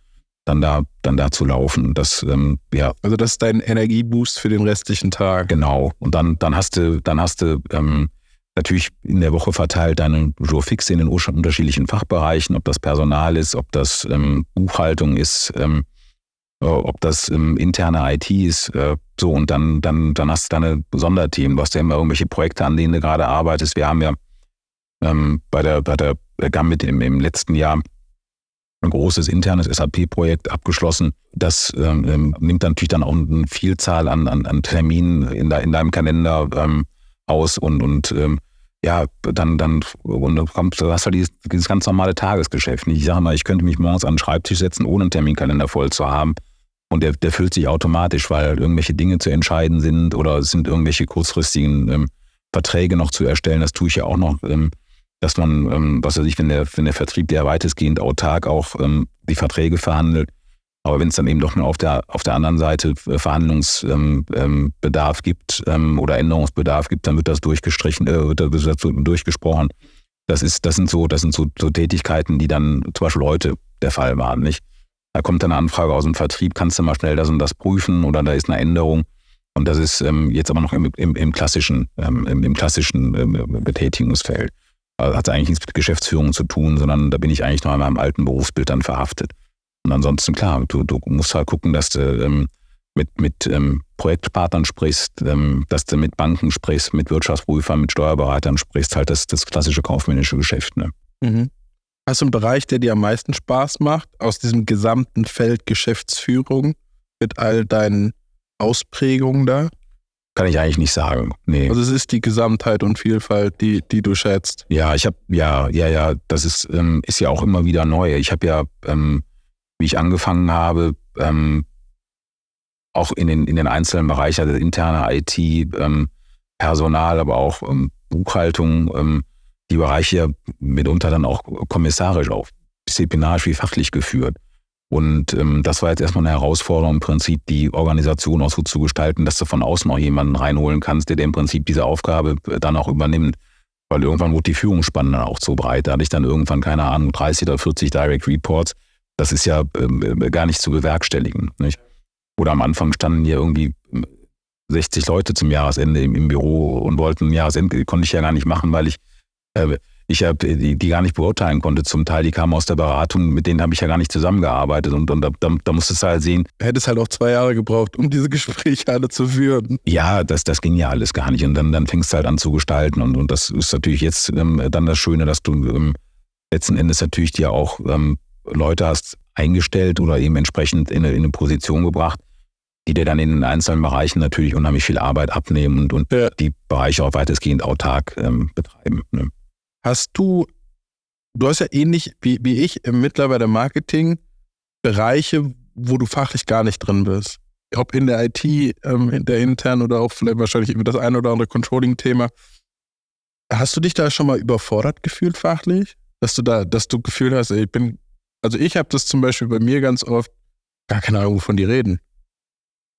dann da, dann da zu laufen. Das, ähm, ja. Also das ist dein Energieboost für den restlichen Tag. Genau. Und dann, dann hast du, dann hast du ähm, natürlich in der Woche verteilt deine Jour fixe in den unterschiedlichen Fachbereichen, ob das Personal ist, ob das ähm, Buchhaltung ist, ähm, äh, ob das ähm, interne IT ist, äh, so und dann, dann, dann hast du deine Sonderthemen. Du hast ja immer irgendwelche Projekte, an denen du gerade arbeitest. Wir haben ja ähm, bei der, bei der Gambit im, im letzten Jahr ein großes internes SAP-Projekt abgeschlossen. Das ähm, ähm, nimmt dann natürlich dann auch eine Vielzahl an, an, an Terminen in, de, in deinem Kalender ähm, aus und, und ähm, ja, dann, dann, und dann kommt, du hast halt dieses, dieses ganz normale Tagesgeschäft. Ich sage mal, ich könnte mich morgens an den Schreibtisch setzen, ohne einen Terminkalender voll zu haben. Und der, der füllt sich automatisch, weil irgendwelche Dinge zu entscheiden sind oder es sind irgendwelche kurzfristigen ähm, Verträge noch zu erstellen. Das tue ich ja auch noch, ähm, dass man, ähm, was weiß ich, wenn der, wenn der Vertrieb der weitestgehend autark auch ähm, die Verträge verhandelt, aber wenn es dann eben doch nur auf der, auf der anderen Seite äh, Verhandlungsbedarf ähm, ähm, gibt ähm, oder Änderungsbedarf gibt, dann wird das durchgestrichen, äh, wird das durchgesprochen. Das ist, das sind so, das sind so, so Tätigkeiten, die dann zum Beispiel heute der Fall waren, nicht? Da kommt dann eine Anfrage aus dem Vertrieb, kannst du mal schnell das und das prüfen oder da ist eine Änderung. Und das ist ähm, jetzt aber noch im, im, im klassischen, ähm, im, im, klassischen ähm, Betätigungsfeld. Also hat eigentlich nichts mit Geschäftsführung zu tun, sondern da bin ich eigentlich noch in meinem alten Berufsbild dann verhaftet. Und ansonsten, klar, du, du musst halt gucken, dass du ähm, mit, mit ähm, Projektpartnern sprichst, ähm, dass du mit Banken sprichst, mit Wirtschaftsprüfern, mit Steuerberatern sprichst, halt das, das klassische kaufmännische Geschäft. Ne? Mhm. Hast du einen Bereich, der dir am meisten Spaß macht, aus diesem gesamten Feld Geschäftsführung mit all deinen Ausprägungen da? Kann ich eigentlich nicht sagen. Nee. Also es ist die Gesamtheit und Vielfalt, die, die du schätzt. Ja, ich habe, ja, ja, ja, das ist, ähm, ist ja auch immer wieder neu. Ich habe ja ähm, wie ich angefangen habe, ähm, auch in den, in den einzelnen Bereichen, also interne IT, ähm, Personal, aber auch ähm, Buchhaltung, ähm, die Bereiche mitunter dann auch kommissarisch, auch disziplinarisch wie fachlich geführt. Und ähm, das war jetzt erstmal eine Herausforderung, im Prinzip die Organisation auch so zu gestalten, dass du von außen noch jemanden reinholen kannst, der dir im Prinzip diese Aufgabe äh, dann auch übernimmt. Weil irgendwann wurde die Führungsspanne dann auch zu breit. Da hatte ich dann irgendwann, keine Ahnung, 30 oder 40 Direct Reports das ist ja ähm, äh, gar nicht zu bewerkstelligen. Nicht? Oder am Anfang standen hier irgendwie 60 ähm, Leute zum Jahresende im, im Büro und wollten Jahresende, konnte ich ja gar nicht machen, weil ich, äh, ich hab, die, die gar nicht beurteilen konnte. Zum Teil, die kamen aus der Beratung, mit denen habe ich ja gar nicht zusammengearbeitet. Und, und da, da, da musstest du halt sehen. Hättest halt auch zwei Jahre gebraucht, um diese Gespräche alle zu führen. Ja, das, das ging ja alles gar nicht. Und dann, dann fängst du halt an zu gestalten. Und, und das ist natürlich jetzt ähm, dann das Schöne, dass du ähm, letzten Endes natürlich dir auch ähm, Leute hast eingestellt oder eben entsprechend in eine, in eine, Position gebracht, die dir dann in den einzelnen Bereichen natürlich unheimlich viel Arbeit abnehmen und, und ja. die Bereiche auch weitestgehend autark ähm, betreiben. Ne? Hast du, du hast ja ähnlich wie, wie ich im mittlerweile Marketing Bereiche, wo du fachlich gar nicht drin bist. Ob in der IT, ähm, in der intern oder auch vielleicht wahrscheinlich das eine oder andere Controlling-Thema. Hast du dich da schon mal überfordert gefühlt fachlich? Dass du da, dass du Gefühl hast, ey, ich bin, also ich habe das zum Beispiel bei mir ganz oft, gar keine Ahnung, wovon die reden.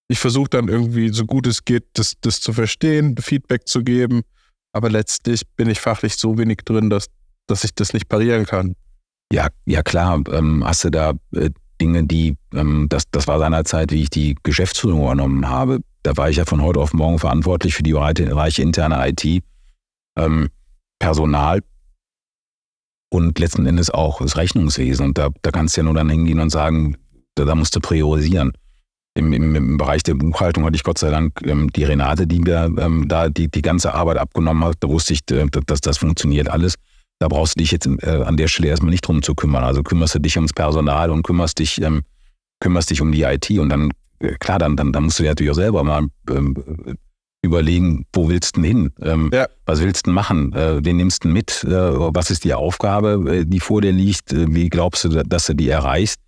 Ich versuche dann irgendwie, so gut es geht, das, das zu verstehen, Feedback zu geben, aber letztlich bin ich fachlich so wenig drin, dass, dass ich das nicht parieren kann. Ja, ja klar, ähm, hast du da äh, Dinge, die, ähm, das, das war seinerzeit, wie ich die Geschäftsführung übernommen habe. Da war ich ja von heute auf morgen verantwortlich für die Bereiche interne IT, ähm, Personal und letzten Endes auch das Rechnungswesen. Und da, da kannst du ja nur dann hingehen und sagen, da, da musst du priorisieren. Im, im, Im, Bereich der Buchhaltung hatte ich Gott sei Dank ähm, die Renate, die mir ähm, da die, die ganze Arbeit abgenommen hat. Da wusste ich, äh, dass das funktioniert alles. Da brauchst du dich jetzt äh, an der Stelle erstmal nicht drum zu kümmern. Also kümmerst du dich ums Personal und kümmerst dich, ähm, kümmerst dich um die IT und dann, äh, klar, dann, dann, dann musst du dir natürlich auch selber mal ähm, überlegen, wo willst du denn hin? Ähm, ja. Was willst du denn machen? Äh, wen nimmst du mit? Äh, was ist die Aufgabe, äh, die vor dir liegt? Wie glaubst du, dass du die erreichst?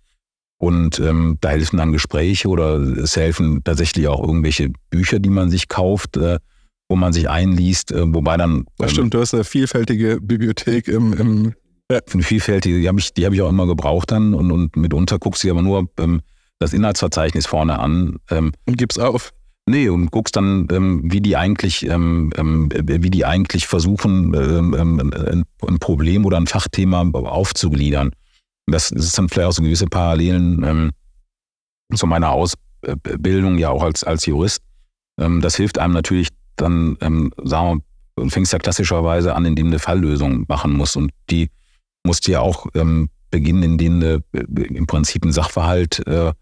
Und ähm, da helfen dann Gespräche oder es helfen tatsächlich auch irgendwelche Bücher, die man sich kauft, äh, wo man sich einliest, äh, wobei dann. Das ähm, stimmt, du hast eine vielfältige Bibliothek im, im ja. Eine vielfältige, die habe ich, die hab ich auch immer gebraucht dann und, und mitunter guckst du aber nur ähm, das Inhaltsverzeichnis vorne an. Ähm, und gib's auf. Nee, und guckst dann, ähm, wie die eigentlich, ähm, wie die eigentlich versuchen, ähm, ein Problem oder ein Fachthema aufzugliedern. Das, ist dann vielleicht auch so gewisse Parallelen ähm, zu meiner Ausbildung ja auch als, als Jurist. Ähm, das hilft einem natürlich dann, ähm, sagen wir, fängst ja klassischerweise an, indem du eine Falllösung machen musst. Und die musst du ja auch ähm, beginnen, indem du äh, im Prinzip einen Sachverhalt äh,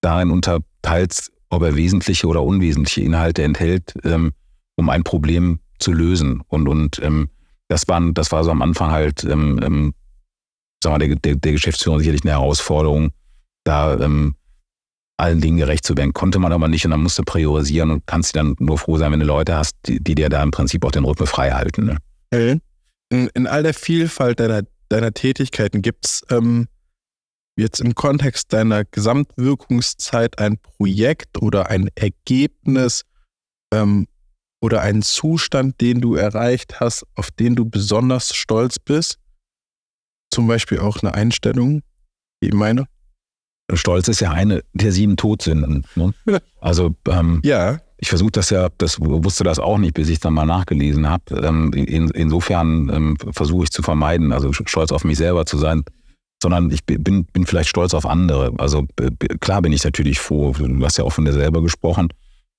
darin unterteilst, ob er wesentliche oder unwesentliche Inhalte enthält, ähm, um ein Problem zu lösen. Und, und ähm, das, waren, das war so am Anfang halt, ähm, sagen wir, der, der, der Geschäftsführung sicherlich eine Herausforderung, da ähm, allen Dingen gerecht zu werden. Konnte man aber nicht und dann musst du priorisieren und kannst dann nur froh sein, wenn du Leute hast, die, die dir da im Prinzip auch den Rücken frei halten. Ne? In, in all der Vielfalt deiner, deiner Tätigkeiten gibt es ähm, jetzt im Kontext deiner Gesamtwirkungszeit ein Projekt oder ein Ergebnis ähm, oder einen Zustand, den du erreicht hast, auf den du besonders stolz bist? Zum Beispiel auch eine Einstellung, wie ich meine? Stolz ist ja eine der sieben Todsünden. Ne? Also ähm, ja. ich versuche das ja, das wusste das auch nicht, bis ich dann mal nachgelesen habe. Ähm, in, insofern ähm, versuche ich zu vermeiden, also stolz auf mich selber zu sein, sondern ich bin, bin vielleicht stolz auf andere. Also klar bin ich natürlich froh, du hast ja auch von dir selber gesprochen.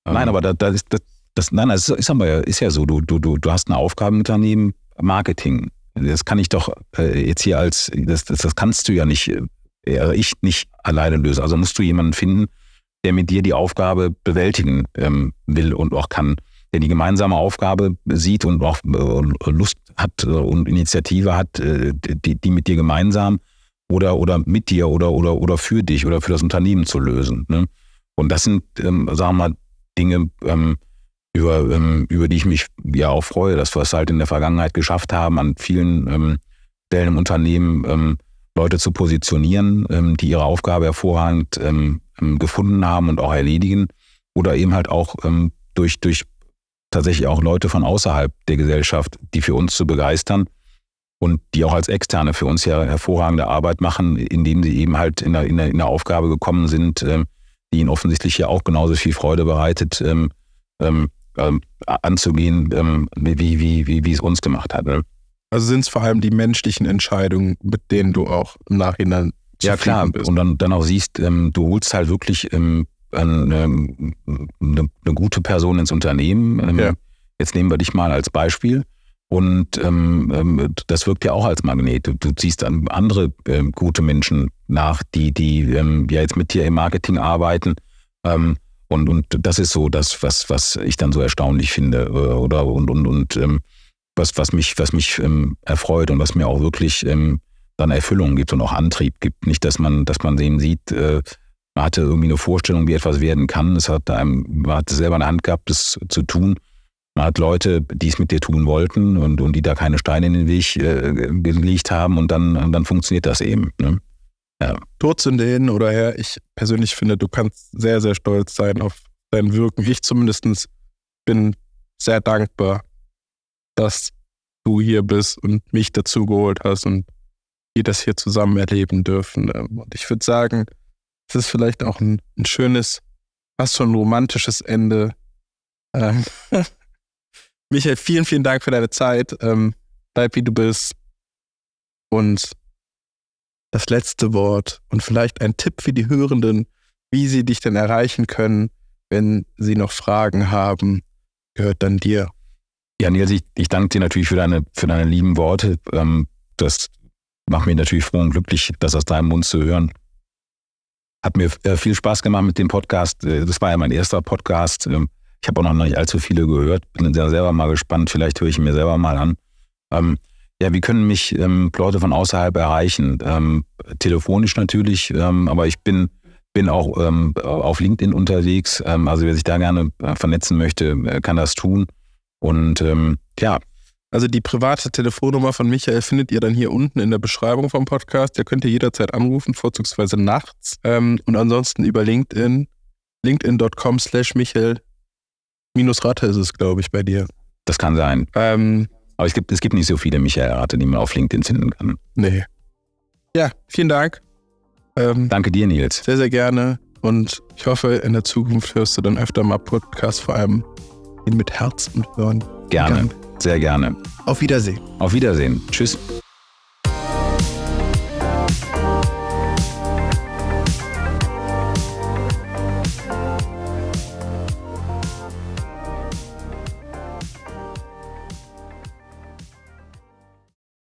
Ähm. Nein, aber da, da ist das, das, nein, das ist, aber, ist ja so, du, du, du, du hast ein Aufgabenunternehmen, Marketing. Das kann ich doch äh, jetzt hier als, das, das, das kannst du ja nicht äh, ich nicht alleine lösen. Also musst du jemanden finden, der mit dir die Aufgabe bewältigen ähm, will und auch kann, der die gemeinsame Aufgabe sieht und auch äh, Lust hat äh, und Initiative hat, äh, die, die mit dir gemeinsam oder, oder mit dir oder, oder, oder für dich oder für das Unternehmen zu lösen. Ne? Und das sind, ähm, sagen wir mal, Dinge, ähm, über, ähm, über die ich mich ja auch freue, dass wir es halt in der Vergangenheit geschafft haben, an vielen ähm, Stellen im Unternehmen ähm, Leute zu positionieren, ähm, die ihre Aufgabe hervorragend ähm, ähm, gefunden haben und auch erledigen. Oder eben halt auch ähm, durch, durch tatsächlich auch Leute von außerhalb der Gesellschaft, die für uns zu begeistern und die auch als Externe für uns ja hervorragende Arbeit machen, indem sie eben halt in der, in der, in der Aufgabe gekommen sind, ähm, die ihnen offensichtlich ja auch genauso viel Freude bereitet, ähm, ähm, ähm anzugehen, ähm, wie, wie, wie, wie es uns gemacht hat. Ne? Also sind es vor allem die menschlichen Entscheidungen, mit denen du auch im Nachhinein ja klar bist. und dann, dann auch siehst, ähm, du holst halt wirklich ähm, eine, eine, eine, gute Person ins Unternehmen. Ähm, ja. Jetzt nehmen wir dich mal als Beispiel. Und ähm, ähm, das wirkt ja auch als Magnet. Du, du ziehst dann andere ähm, gute Menschen nach, die, die ähm, ja jetzt mit dir im Marketing arbeiten. Ähm, und, und das ist so das, was, was ich dann so erstaunlich finde. Äh, oder und, und, und ähm, was, was mich, was mich ähm, erfreut und was mir auch wirklich ähm, dann Erfüllung gibt und auch Antrieb gibt. Nicht, dass man, dass man eben sieht, äh, man hatte irgendwie eine Vorstellung, wie etwas werden kann. Es hat einem, man hat selber eine Hand gehabt, das zu tun. Man hat Leute, die es mit dir tun wollten und, und die da keine Steine in den Weg äh, gelegt haben und dann, und dann funktioniert das eben. Ne? Ja. Todsünde hin oder her, ich persönlich finde, du kannst sehr, sehr stolz sein auf dein Wirken. Ich zumindest bin sehr dankbar, dass du hier bist und mich dazu geholt hast und wir das hier zusammen erleben dürfen. Ähm, und ich würde sagen, es ist vielleicht auch ein, ein schönes, fast schon romantisches Ende. Ähm, Michael, vielen, vielen Dank für deine Zeit. Ähm, bleib wie du bist. Und das letzte Wort und vielleicht ein Tipp für die Hörenden, wie sie dich denn erreichen können, wenn sie noch Fragen haben, gehört dann dir. Ja, Nils, ich, ich danke dir natürlich für deine, für deine lieben Worte. Ähm, das macht mich natürlich froh und glücklich, das aus deinem Mund zu hören. Hat mir äh, viel Spaß gemacht mit dem Podcast. Äh, das war ja mein erster Podcast. Ähm, ich habe auch noch nicht allzu viele gehört. Bin selber mal gespannt. Vielleicht höre ich mir selber mal an. Ähm, ja, wie können mich ähm, Leute von außerhalb erreichen? Ähm, telefonisch natürlich, ähm, aber ich bin, bin auch ähm, auf LinkedIn unterwegs. Ähm, also wer sich da gerne äh, vernetzen möchte, äh, kann das tun. Und ja, also die private Telefonnummer von Michael findet ihr dann hier unten in der Beschreibung vom Podcast. Der könnt ihr jederzeit anrufen, vorzugsweise nachts. Ähm, und ansonsten über LinkedIn, linkedin.com slash Michael minus Ratte ist es, glaube ich, bei dir. Das kann sein. Ähm, Aber es gibt, es gibt nicht so viele Michael Ratte, die man auf LinkedIn finden kann. Nee. Ja, vielen Dank. Ähm, Danke dir, Nils. Sehr, sehr gerne. Und ich hoffe, in der Zukunft hörst du dann öfter mal Podcasts, vor allem mit Herz und Hören. Gerne. Sehr gerne. Auf Wiedersehen. Auf Wiedersehen. Tschüss.